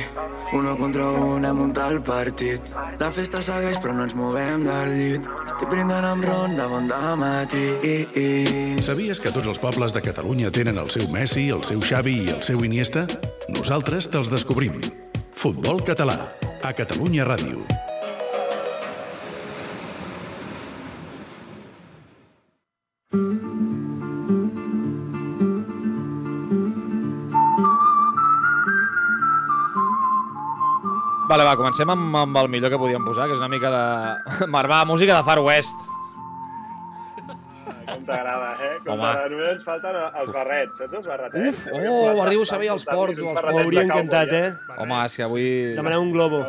Uno contra un hem muntat el partit. La festa segueix però no ens movem del llit. Estic brindant amb ron de bon dematí.
Sabies que tots els pobles de Catalunya tenen el seu Messi, el seu Xavi i el seu Iniesta? Nosaltres te'ls descobrim. Futbol català, a Catalunya Ràdio.
Vale, va, comencem amb, amb el millor que podíem posar, que és una mica de... Marvà, música de Far West.
Com t'agrada, eh? Com
Home.
Només ens falten els barrets, saps els barretets?
Uf, oh, arribo a saber els porto, els porto.
M'hauria encantat, eh?
Home, és que avui...
Demanar un globo.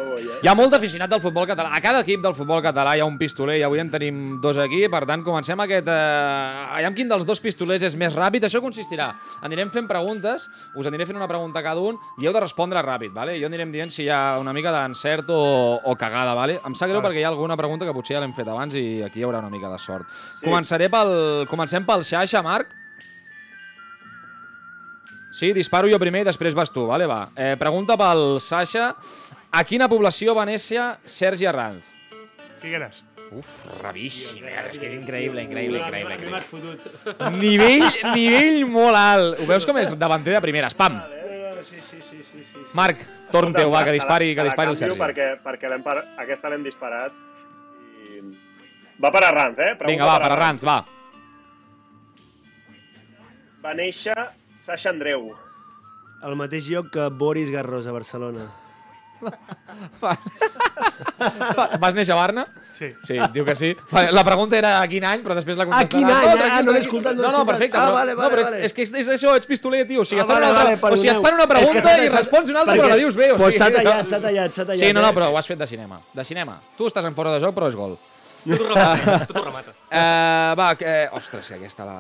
Hi ha molt d'aficionat del futbol català. A cada equip del futbol català hi ha un pistoler i avui en tenim dos aquí. Per tant, comencem aquest... Eh... Aviam quin dels dos pistolers és més ràpid. Això consistirà. Anirem fent preguntes, us aniré fent una pregunta a cada un i heu de respondre ràpid, vale? Jo anirem dient si hi ha una mica d'encert o, o cagada, vale? Em sap greu perquè hi ha alguna pregunta que potser ja l'hem fet abans i aquí hi haurà una mica de sort.
Sí.
Començaré pel... Comencem pel xaixa, Marc. Sí, disparo jo primer i després vas tu, vale? Va. Eh, pregunta pel Sasha. A quina població va néixer Sergi Arranz?
Figueres.
Uf, ravíssim, eh? és que és increïble, increïble, increïble. Increïble.
m'has fotut.
Nivell, nivell molt alt. Ho veus com és davanter de primeres? Pam!
No, no, sí, sí, sí, sí, sí.
Marc, torn teu, va, que dispari, que dispari el Sergi.
Perquè, perquè l'hem par... aquesta l'hem disparat. I... Va per Arranz, eh? Pregunta
Vinga, va, per Arranz, va.
Va néixer Sasha Andreu.
Al mateix lloc que Boris Garros a Barcelona.
Vas néixer a Barna?
Sí.
Sí, diu que sí. Vale, La pregunta era a quin any, però després la
A
contestarà.
quin any?
No,
Ah,
tranquil,
no l'he
tranquil.
escoltat, no l'he
No, no, perfecte.
Ah,
però,
vale,
no,
vale,
però és,
vale.
és que és, és això, ets pistoler, tio. O sigui,
Ah,
et fan
vale,
una altra...
vale,
o sigui, et fan una
És que
pregunta i respons una altra,
perquè
però la dius bé. O
pues
sigui,
s'ha tallat, s'ha tallat, s'ha tallat,
Sí, no, no, però ho has fet de cinema. De cinema. Tu estàs en fora de joc, però és gol.
Tot ho remata, tot ho remata.
Uh, va, que, ostres, que aquesta la...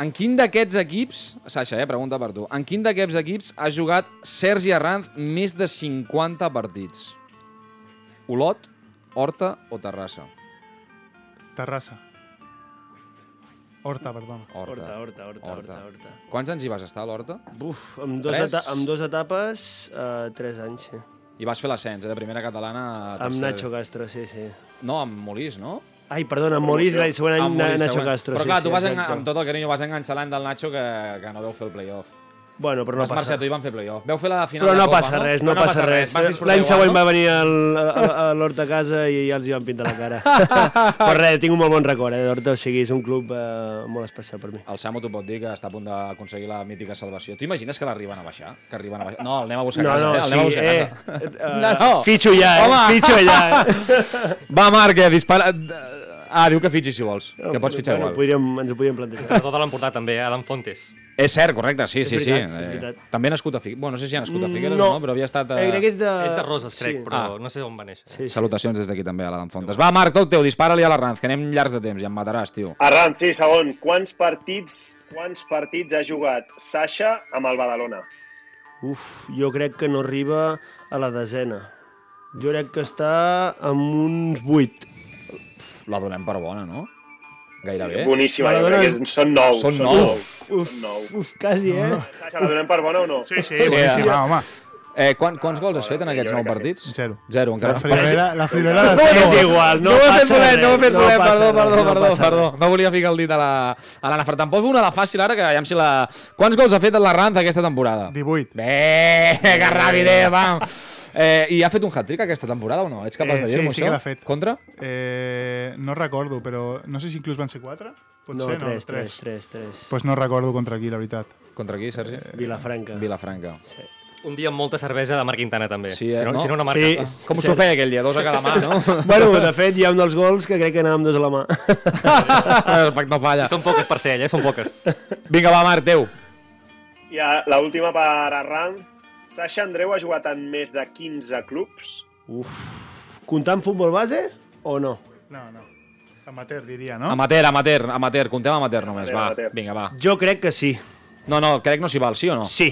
En quin d'aquests equips, Sasha, eh, pregunta per tu, en quin d'aquests equips ha jugat Sergi Arranz més de 50 partits? Olot, Horta o Terrassa?
Terrassa. Horta, perdona.
Horta, horta, horta, horta, horta.
Quants anys hi vas estar a l'Horta?
Buf, amb dos, amb dos etapes, uh, tres anys, sí.
I vas fer l'ascens, eh, de primera catalana a
Amb
tercera.
Nacho Castro, sí, sí.
No, amb Molís, no?
Ai, perdona, amb Molís, l'any següent any
Amb Molís,
Nacho
següent.
Castro.
Però clar,
sí,
tu vas en,
exacte.
amb tot el carinyo vas enganxar l'any del Nacho que, que no deu fer el playoff.
Bueno, però no
vas
passa.
marxar tu i van fer playoff. Veu fer la final
Però
de
no
Copa,
passa
no?
res, no,
Però
passa res.
Disfrutar
L'any següent
no?
va venir el, a, a, l'Horta a casa i ja els hi van pintar la cara. Però res, tinc un molt bon record, eh, d'Horta, o sigui, és un club eh, molt especial per mi.
El Samu t'ho pot dir que està a punt d'aconseguir la mítica salvació. Tu imagines que l'arriben a baixar? Que arriben a baixar? No, el anem a buscar
No,
casa,
no,
eh? El anem a
sí,
buscar
eh,
casa.
eh,
no, no.
fitxo ja, eh,
Home.
fitxo ja, eh.
Va, Marc, eh, dispara... Ah, diu que fitxis si vols, que pots fitxar igual.
Podríem, ens ho podríem plantejar.
Però tot l'han portat també, Adam Fontes.
És cert, correcte, sí,
És
sí,
veritat,
sí.
és
Eh,
veritat.
també nascut a Figueres. Bueno, no sé si ha nascut a Figueres
No.
o no, però havia estat...
Eh, crec que és de...
És de Roses, crec,
Sí.
però
Ah.
no sé on va néixer.
Sí, sí.
Salutacions des d'aquí també a l'Adam Fontes. Va, Marc, tot teu, dispara-li a l'Arranz, que anem llargs de temps i em mataràs, tio.
Arranz, sí, segon. Quants partits, quants partits ha jugat Sasha amb el Badalona?
Uf, jo crec que no arriba a la desena. Jo crec que està amb uns 8.
La donem per bona, no? Gairebé.
Boníssima, jo
Maradona-
crec que són 9.
Són nou.
nou.
Uf,
Són nou.
uf, quasi, eh?
Sasha, la donem per bona o no?
Sí, sí, boníssim,
eh.
home.
Eh, quan, quants gols has fet en aquests
jo
nou
crec que
partits?
Zero.
Zero,
La
encara.
friolera, la friolera
No
zero.
és igual, no,
no ho he fet
passa
voler,
res.
no ho he fet
no
voler,
passa
perdó,
res,
perdó,
no
perdó,
passa
perdó.
res.
No volia ficar el dit a la, a l'Anna Fer. Te'n poso una de fàcil ara, que aviam si la... Quants gols ha fet l'Arranz aquesta temporada?
18.
Bé, que ràpid, eh, vam. Eh, I ha fet un hat-trick aquesta temporada o no? Ets capaç
Eh,
de
sí,
dir-m'ho
sí
això?
que l'ha fet.
Contra?
Eh, no recordo, però no sé si inclús van ser 4. Pot
No,
ser,
3,
no?
3, 3, 3.
Pues no recordo contra qui, la veritat.
Contra qui, Sergi?
Vilafranca.
Vilafranca.
Un dia amb molta cervesa de Marc Quintana, també.
Sí, eh,
si, no,
no?
si no, una marca.
Sí.
Com s'ho feia aquell dia? Dos a cada mà, no?
Bueno, de fet, hi ha un dels gols que crec que anàvem dos a la mà.
El Pac no falla.
Són poques per ser ell, eh? Són poques.
Vinga, va, Marc, teu.
I a- l'última per Arranz. Sasha Andreu ha jugat en més de 15 clubs.
Uf. Comptant futbol base o no?
No, no. Amateur, diria, no?
Amateur, amateur, amateur. Contem amateur només,
Amateur,
va.
amateur.
Vinga, va.
Jo crec que sí.
No, no, crec no s'hi val, sí o no?
Sí.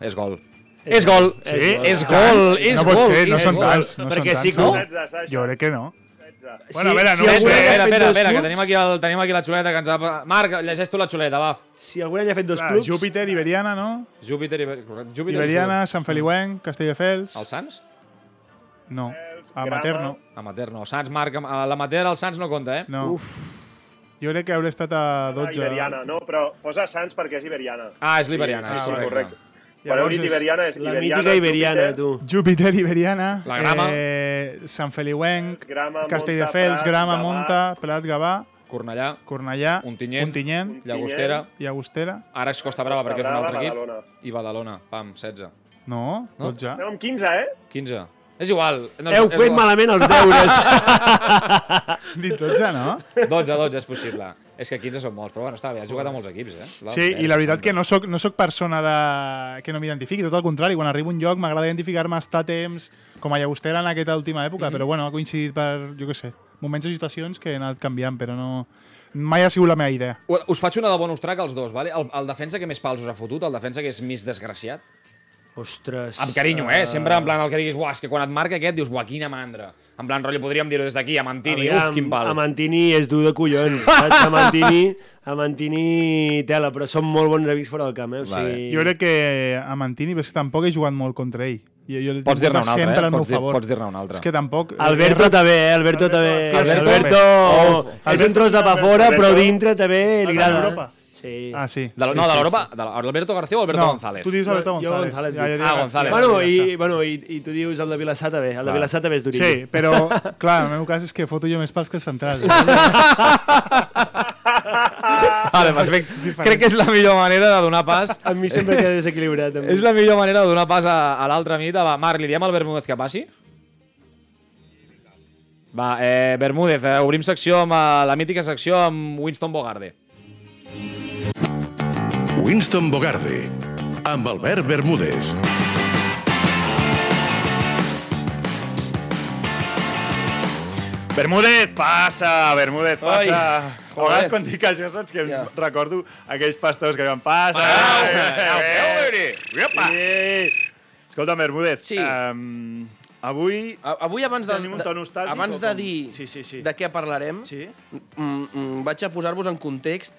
És gol. És gol.
Sí?
És gol, és
no pot
gol.
ser, no són
gol.
tants. No
Perquè
són
sí
no?
16, Sasha.
Jo crec que no.
16.
Bueno, a veure,
si
no
algú
sé.
ha
Espera, espera, espera, que tenim aquí, el, tenim aquí la xuleta que ens ha... Marc, llegeix tu la xuleta, va.
Si algun any ha fet dos
Clar,
clubs...
Júpiter, Iberiana, no?
Júpiter, Iber... Júpiter
Iberiana, Sant Feliuenc, Castelldefels...
El Sants?
No.
Els,
Amateur
Grama,
no.
Amateur no. Sants, Marc, a l'amateur el Sants no compta, eh?
No. Jo crec que hauré estat a 12.
Iberiana, no, però posa Sants perquè és Iberiana.
Ah, és l'Iberiana,
Sí,
sí,
sí,
correcte.
correcte.
Llavors
dit
és
Iberiana és
La
Iberiana,
mítica Iberiana,
Júpiter,
tu.
Júpiter, Iberiana,
La Grama.
eh, Sant Feliuenc,
Grama,
Castelldefels,
Monta,
Grama,
Gavà.
Monta, Prat, Gavà,
Cornellà,
Cornellà,
Ontinyent.
Ontinyent
Llagostera,
Llagostera.
ara és Costa Brava
Costa
perquè és un altre equip. I Badalona, pam, 16.
No,
No?
tot ja.
Estem amb 15, eh?
15. És igual. No,
Heu
és
fet
igual.
malament els deures.
Dit 12, no?
12, 12 és possible. És que 15 són molts, però bueno, està bé, has jugat a molts equips, eh?
Sí, i la veritat que no sóc, no sóc persona de... que no m'identifiqui, tot el contrari, quan arribo a un lloc m'agrada identificar-me, estar temps, com a Llagostera en aquesta última època, però bueno, ha coincidit per, jo què sé, moments o situacions que he anat canviant, però no... Mai ha sigut la meva idea.
Us faig una de bonus track als dos, vale? El, el defensa que més pals us ha fotut, el defensa que és més desgraciat.
Ostres.
Amb carinyo, eh? Sempre en plan el que diguis, uah, és que quan et marca aquest dius, uah, quina mandra. En plan, rotllo, podríem dir-ho des d'aquí, a Mantini, uf, quin pal.
A Mantini és dur de collons. saps? A Mantini, a Mantini tela, però són molt bons amics fora del camp, eh? O
Vale.
sigui...
Jo crec que a Mantini però és que tampoc he jugat molt contra ell. Jo, jo
Pots dir-ne un altre, eh?
al
Pots dir-
favor.
pots dir-ne un altre.
És que tampoc...
Alberto també, eh? Alberto també.
Alberto
Alberto,
també.
és un tros de pa fora, però dintre també li
El
agrada.
d'Europa.
Sí.
Ah, sí.
De,
sí,
no, de
sí,
l'Europa, de l'Alberto García o Alberto
no,
González?
tu dius Alberto
Jo
González.
González.
Ja, jo dic
Ah,
Alberto
González.
Bueno,
González.
i, bueno i, i tu dius el de Vilassar també. El de. Vilassar també és duríssim.
Sí, però, clar, en el meu cas és que foto jo més pals que centrals.
Vale, perfecte. Crec que és la millor manera de donar pas...
A mi sempre queda desequilibrat. amb mi.
És la millor manera de donar pas a, a l'altre mite. Va, Marc, li diem al Bermúdez que passi? Va, eh, Bermúdez, eh, obrim secció amb eh, la mítica secció amb Winston Bogarde.
Winston Bogarde, amb Albert Bermúdez.
Bermúdez, passa, Bermúdez, passa.
Ai,
A vegades
joder.
quan dic això, saps que
Ja.
em recordo aquells pastors que diuen passa. Sí. Escolta, Bermúdez,
Sí.
um, avui
A- Avui, abans de,
tenim un to nostàlgic.
abans
o
de
com?
dir
Sí, sí, sí.
de què parlarem,
Sí?
mm, mm, vaig a posar-vos en context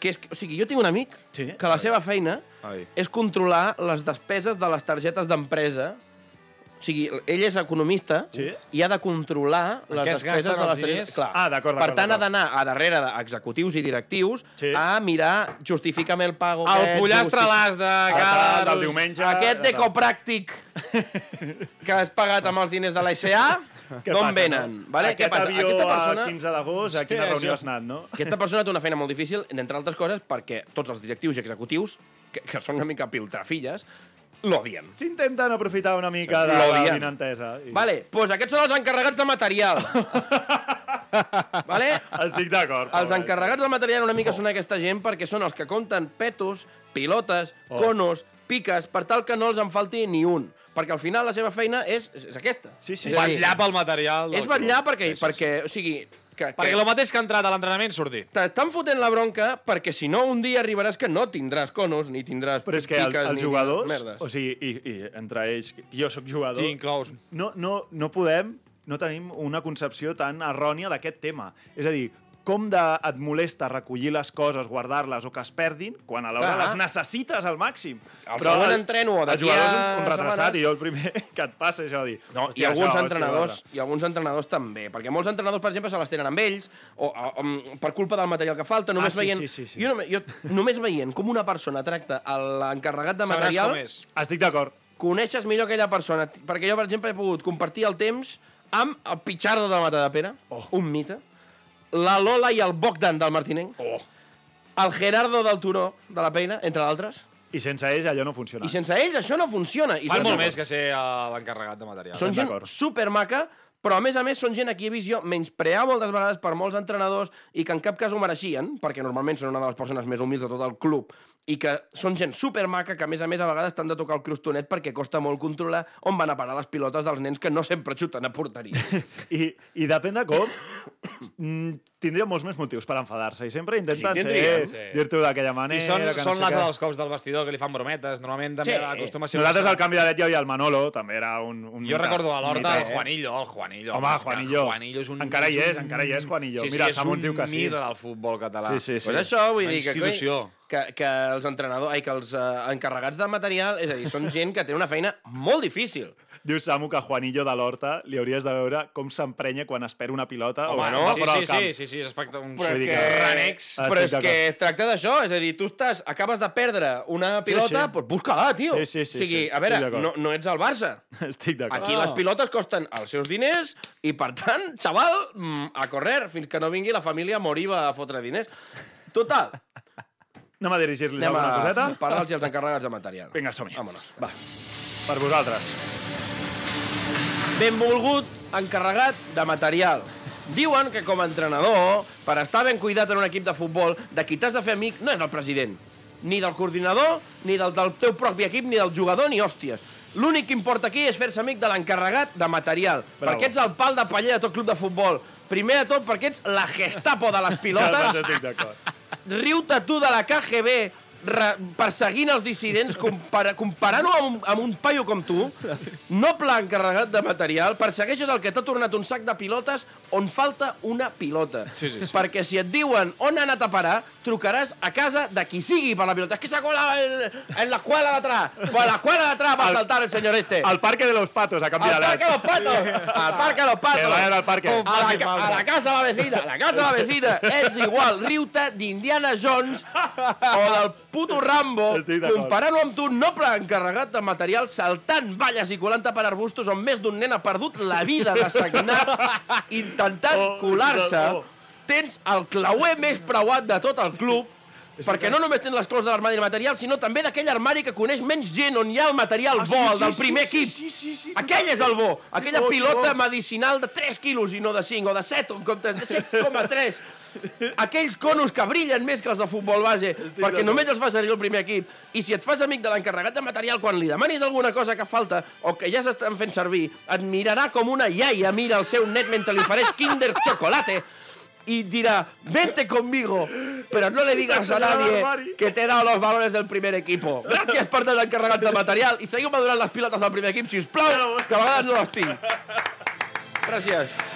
que és, o sigui, jo tinc un amic
Sí?
que la seva feina
Ai.
és controlar les despeses de les targetes d'empresa. O sigui, ell és economista
Sí?
i ha de controlar
En
les despeses de les targetes. Clar.
Ah, d'acord,
Per tant, ha d'anar a darrere d'executius i directius
Sí.
a mirar, justifícame el pago
El
aquest,
pollastre
justi-
l'has de
El
cada...
del diumenge...
Aquest d'ecopràctic que has pagat amb els diners de la SA,
Què
d'on
passa,
venen?
No?
Vale?
Aquest
Què passa?
avió
Aquesta
a
persona,
15 d'agost, a quina reunió
això.
has anat, no?
aquesta persona té una feina molt difícil, entre altres coses, perquè tots els directius i executius, que, que són una mica piltrafilles, l'odien.
S'intenten aprofitar una mica de la vinentesa. I...
Vale, doncs aquests són els encarregats de material. vale?
Estic d'acord.
Els encarregats del material una mica són aquesta gent perquè són els que compten petos, pilotes,
Oh.
conos, piques, per tal que no els en falti ni un. Perquè al final la seva feina és, és aquesta.
Sí, sí,
Vetllar pel material.
És vetllar perquè, perquè o sigui, que,
Perquè
que
el mateix que ha entrat a l'entrenament surti.
t'estan fotent la bronca perquè si no un dia arribaràs que no tindràs conos ni tindràs
Però és que el, els jugadors,
merdes.
o sigui, i, i entre ells, jo sóc jugador,
Sí, inclous.
no, no, no podem, no tenim una concepció tan errònia d'aquest tema. És a dir, com de, et molesta recollir les coses, guardar-les o que es perdin, quan a l'hora
Clar.
les necessites al màxim.
El entreno o
el
d'aquí
jugador és
a
un, un retrasat i jo el primer que et passa això, dir...
No, i
"Hòstia,
alguns
això,
entrenadors,
l'altre".
i alguns entrenadors també, perquè molts entrenadors, per exemple, se les tenen amb ells, o, o, o per culpa del material que falta, només
Ah, sí,
veient...
sí, sí, sí.
Jo, només, jo, només veient com una persona tracta l'encarregat de
Sabràs
material,
com és.
Estic d'acord.
coneixes millor aquella persona. Perquè jo, per exemple, he pogut compartir el temps amb el Pichardo de Mata de Pere, oh. un mite, la Lola i el Bogdan del Martinenc, oh. el Gerardo del Turó de la Peina, entre d'altres,
I sense ells allò no funciona.
i sense ells això no funciona. I
Fan
són
molt més que ser eh, l'encarregat de material.
Són gent supermaca, però a més a més són gent a qui he vist jo menysprear moltes vegades per molts entrenadors i que en cap cas ho mereixien, perquè normalment són una de les persones més humils de tot el club, i que són gent supermaca que a més a més a vegades t'han de tocar el crostonet perquè costa molt controlar on van a parar les pilotes dels nens que no sempre xuten a porteria.
I, I depèn de com, mm, tindria molts més motius per enfadar-se. I sempre intenten
Sí,
ser,
sí.
dir-t'ho d'aquella manera...
I són,
que no
són les
què.
dels cops del vestidor que li fan brometes. Normalment també
Sí.
acostuma a ser...
Nosaltres al canvi de llet hi havia el Manolo, també era un... un
Jo
mite,
recordo a l'Horta el
eh?
Juanillo, el Juanillo.
Home,
és que
Juanillo.
Juanillo és un...
Encara hi és,
un-
encara hi és Juanillo.
Sí, sí,
Mira,
és
Samu
un
ens diu que sí.
mite del futbol català.
Sí, sí, sí.
Pues això vull dir que, que, que els entrenadors, ai, que els uh, encarregats de material, és a dir, són gent que té una feina molt difícil.
Diu Samu que a Juanillo de l'Horta li hauries de veure com s'emprenya quan espera una pilota
Home,
o
no? Sí, sí, sí, sí, sí, és espectacular. Un
Però que,
que-
Renex.
Però és que es tracta d'això, és a dir, tu estàs, acabes de perdre una pilota,
sí.
doncs busca-la, tio.
Sí, sí, sí,
o sigui,
sí,
a veure, no, no ets el Barça.
Estic d'acord.
Aquí les pilotes costen els seus diners i, per tant, xaval, mm, a correr fins que no vingui la família Moriba a fotre diners. Total,
Anem a dirigir-los
anem
alguna
a
coseta?
parlar-los als encarregats de material.
Vinga, som-hi.
Vámonos, va.
Per vosaltres.
Benvolgut encarregat de material. Diuen que com a entrenador, per estar ben cuidat en un equip de futbol, de qui t'has de fer amic no és el president, ni del coordinador, ni del, del teu propi equip, ni del jugador, ni hòsties. L'únic que importa aquí és fer-se amic de l'encarregat de material,
Bravo.
perquè ets el pal de paller de tot club de futbol. Primer de tot perquè ets la gestapo de les pilotes, riu-te tu de la KGB re, perseguint els dissidents, compara, comparant-ho amb, amb un paio com tu, no pla encarregat de material, persegueixes el que t'ha tornat un sac de pilotes on falta una pilota.
Sí, sí, sí.
Perquè si et diuen on ha anat a parar, trucaràs a casa de qui sigui per la pilota. Es que se cola en, en la escuela de atrás. A la escuela de atrás va a saltar el señor este.
Al Parque de los Patos, a canvi
Al Parque de los Patos. Al Parque de los Patos.
Que vayan al parque.
A la, a la casa de la vecina. A la casa de la vecina. És igual riu-te d'Indiana Jones o del puto Rambo comparant-ho amb tu no pla encarregat de material saltant valles i colant per arbustos on més d'un nen ha perdut la vida de sagnat intentant
Oh,
colar-se.
oh.
Tens el clauer més preuat de tot el club perquè no només tens les claus de l'armari de material, sinó també d'aquell armari que coneix menys gent, on hi ha el material
Ah,
bo,
sí,
el del
sí,
primer
sí,
equip.
sí, sí, sí,
Aquell és el bo. Aquella
bo,
pilota
bo.
medicinal de 3 quilos i no de 5, o de 7, en comptes de 7,3. Aquells conos que brillen més que els de futbol base, perquè
d'acord.
només els fa servir el primer equip. I si et fas amic de l'encarregat de material, quan li demanis alguna cosa que falta o que ja s'estan fent servir, et mirarà com una iaia mira el seu net mentre li ofereix Kinder Chocolate y dirá, vente conmigo, pero no le digas a nadie que te he dado los valores del primer equipo. Gràcies per del encarregat de material i seguiu madurant les pilotes del primer equip, si us plau, que a vegades no les tinc. Gràcies.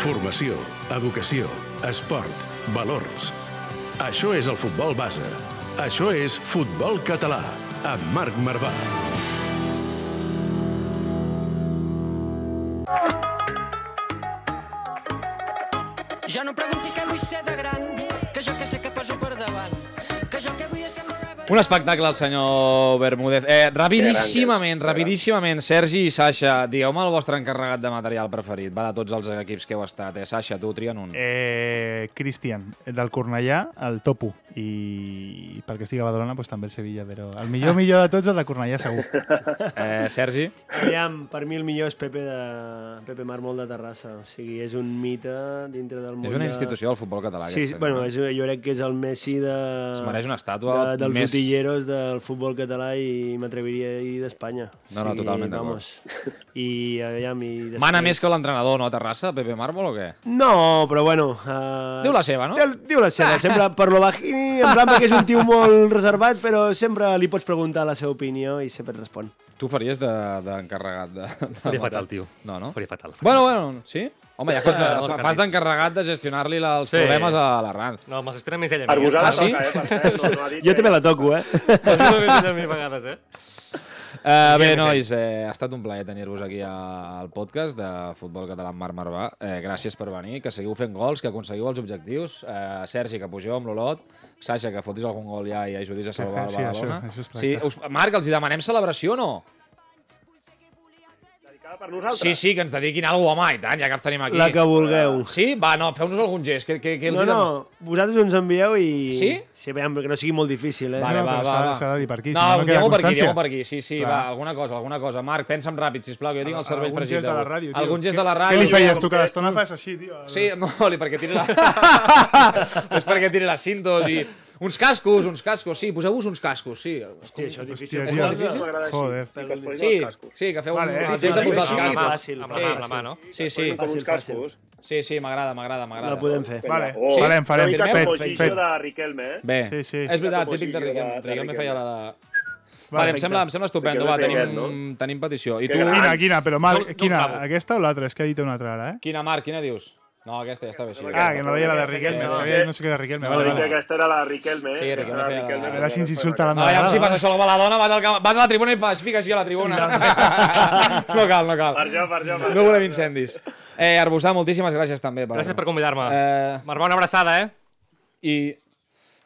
Formació, educació, esport, valors. Això és el futbol base. Això és Futbol Català, amb Marc Marvà.
Ja no preguntis què vull ser de
Un espectacle, el senyor Bermúdez. Eh, rapidíssimament, rapidíssimament, Sergi i Sasha, digueu-me el vostre encarregat de material preferit. Va, de tots els equips que heu estat. Eh, Sasha, tu tria'n un.
Eh, Cristian, del Cornellà, el Topo. I, i perquè estic a Badalona, doncs també el Sevilla, però el millor millor de tots el de Cornellà, segur.
Eh, Sergi?
Aviam, per mi el millor és Pepe, de... Pepe Mármol de Terrassa. O sigui, és un mite dintre del món
És una institució del futbol català.
Sí,
aquest senyor.
bueno, és, jo crec que és el Messi de...
Es mereix una estàtua
de, dels
més-
utilleros del futbol català i m'atreviria a dir d'Espanya.
No, no, totalment d'acord.
I, aviam, i després...
Mana més que l'entrenador, no, a Terrassa, Pepe Mármol, o què?
No, però bueno... Uh,
Diu la seva, no?
Diu, diu la seva, sempre per lo bajini, en plan perquè és un tio molt reservat, però sempre li pots preguntar la seva opinió i sempre et respon.
Tu faries de- d'encarregat de, de, de...
Faria fatal, tio.
No, no?
Faria fatal.
Bueno, bueno, sí? Home, ja fas de-
Eh, molts
fa-
canvis.
fas d'encarregat de gestionar-li els
Sí.
problemes a l'Arran.
No, me'ls gestiona més ella.
Arbusar la
Ah, sí?
eh, per cert, no- no dit
Jo també la toco, eh?
Toca a mi vegades, eh?
Uh, bé, nois, eh, ha estat un plaer tenir-vos aquí al podcast de Futbol Català amb Marc Marvà. Eh, gràcies per venir, que seguiu fent gols, que aconseguiu els objectius. Eh, Sergi, que pugeu amb l'Olot. Sasha, que fotis algun gol ja i ajudis a salvar
Sí,
el Badalona.
això tracta.
sí, us, Marc, els hi demanem celebració o no?
Per nosaltres.
Sí, sí, que ens dediquin a alguna cosa, home, i tant, ja que els tenim aquí.
La que vulgueu.
Sí? Va, no, feu-nos algun gest. Que, que, que els
No, no, vosaltres ens envieu i...
Sí?
Sí, aviam, que no sigui molt difícil, eh?
Vale,
No,
va, va,
s'ha-
va.
s'ha de dir per aquí, si
no,
no, no queda
per aquí,
constància.
digueu per aquí. Sí, sí,
Clar.
va, alguna cosa, alguna cosa. Marc, pensa'm ràpid, sisplau, que jo tinc el cervell
Algun
fregit.
gest de la ràdio, tio.
Algun gest
Què-
de la
què
ràdio.
li feies tu? Cada estona fas així, tio.
Sí, no, li, perquè tiri la... és perquè tiri les cintos i... Uns cascos, uns cascos, sí, poseu-vos uns cascos, sí.
Hòstia, això és difícil.
Hòstia,
És difícil?
Joder.
Sí, sí, que feu
Vale,
un...
eh,
gest de
sí,
posar
sí,
els
sí,
cascos.
fàcil,
Amb la mà, amb la mà, no?
Sí, sí.
Uns cascos.
Sí, sí, m'agrada, m'agrada, m'agrada.
La podem fer.
Vale,
Oh,
farem, farem.
Mica
Fet, fet, fet.
de Riquelme, eh?
Bé,
Sí, sí.
és veritat, típic de Riquelme. Riquelme feia la de... Vale, em sembla, em sembla estupendo. Va, tenim,
aquest,
tenim petició. I tu.
Quina, quina, però Marc,
No- no
quina? Aquesta o l'altra? És que ha dit una altra ara, eh?
quina, Marc, quina dius? No, aquesta ja està bé així.
Ah, que no deia la de Riquelme, que havia- no sé què de Riquelme.
No,
Vale, vale.
aquesta era la de Riquelme. eh?
Sí, Riquelme feia la-
Riquelme,
A veure si ens insulta la
No, ja, si fas això a la dona, vas, al, camp- vas a la tribuna i fas, fica així a la tribuna. no cal, no cal.
Per jo, per jo, per
No volem incendis. Eh, Arbusà, moltíssimes gràcies també. Per...
Gràcies per convidar-me.
Eh,
Marvà, una abraçada, eh?
I...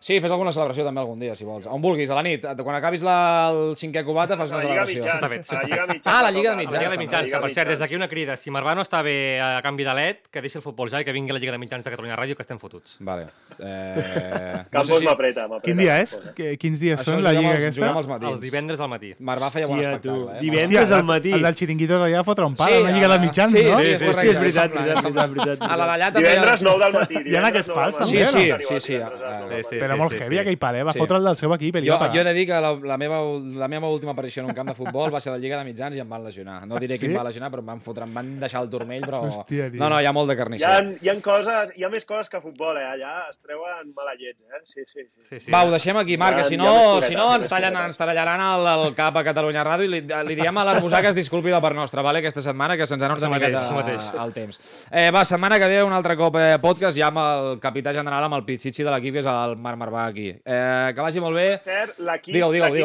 Sí, fes alguna celebració també algun dia, si vols. On vulguis, a la nit. Quan acabis la, el cinquè cubata, fas una
la
celebració.
Mitjans.
Està bé,
a la
està
Lliga
bé.
Mitjans.
Ah, la Lliga de. Mitjans.
La Lliga de. Mitjans, que per cert, des d'aquí una crida. Si Marvà no està bé a canvi de LED, que deixi el futbol ja i que vingui a la Lliga de Mitjans de Catalunya Ràdio, que estem fotuts.
Vale. Eh,
Campos m'apreta, m'apreta.
Quin dia és? Que- Quins dies
Això
són la lliga aquesta?
juguem als matins.
Els divendres al matí.
Marvà feia bon espectacle.
tu.
Eh?
Divendres
Hòstia,
al matí.
El del xiringuito d'allà fotre un pal,
Sí,
una lliga de
la-
mitjans,
sí,
no?
sí,
Sí,
és
veritat, veritat, veritat.
A la d'allà també...
Divendres 9 del matí.
Hi ha aquests pals,
9 del
també.
Sí,
no?
sí, sí, sí. Eh,
Sí, sí.
era molt heavy aquell pare, va
Sí.
fotre el del seu equip.
Jo, jo he de dir que la, la, meva, la meva última aparició en un camp de futbol va ser a la Lliga de Mitjans i em van lesionar. No diré
Sí?
qui em va lesionar, però em van fotre, em van deixar el turmell, però...
Hòstia, tio.
no, no, hi ha molt de
Hi
carnisser.
ha, hi ha coses, hi ha més coses que futbol, eh? Allà es treuen mala llets, eh? Sí, sí, sí.
sí,
Sí, Va, ho deixem aquí, Marc,
Hi
que si
hi
no, si
hi
no ens, tallen, ens tallaran el, el cap a Catalunya Ràdio i li, li diem a l'Arbusà que es disculpi de part nostra, vale? aquesta setmana, que se'ns ha anat una
mateix,
miqueta el temps. Eh, va, setmana que ve un altre cop eh, podcast ja amb el capità general, amb el pitxitxi de l'equip, que és el Marc Marvà aquí. Eh, que vagi molt bé.
cert, l'equip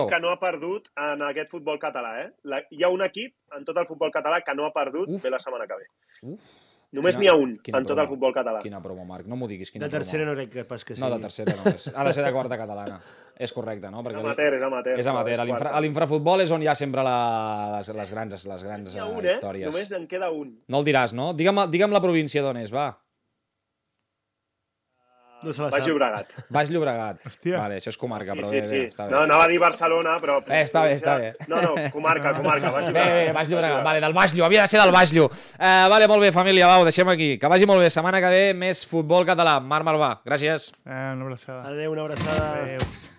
que no ha perdut en aquest futbol català, eh? La, hi ha un equip en tot el futbol català que no ha perdut Uf. ve la setmana que ve.
Uf.
Només n'hi ha un
quina
en tot
promo.
el futbol català.
Quina promo, Marc, no m'ho diguis. Quina
De tercera
promo.
no crec que pas que
No, de
sigui.
tercera no. És, ha de ser de quarta catalana. És correcte, no?
És amateur, és amateur,
És amateur. A l'infrafutbol és on hi ha sempre la, les, les grans, les grans
ha
eh,
un, eh?
històries.
Només en queda un.
No el diràs, no? Digue'm, digue'm la província d'on és, va.
No se la
Baix. Llobregat.
Baix Llobregat.
Hòstia.
Vale, això és comarca,
Sí,
però
sí,
bé,
sí.
bé, està bé.
No, anava a dir Barcelona, però...
Eh, està bé, està bé.
No, no, comarca, comarca, Baix
Bé, bé,
Llobregat.
Baix Llobregat. Vale, del Baix Llo. Havia de ser del Baix Llo. Uh, vale, molt bé, família, va, ho deixem aquí. Que vagi molt bé. Setmana que ve, més futbol català. Marc Marvà, gràcies.
Eh, una abraçada.
Adéu, una abraçada.
Adéu.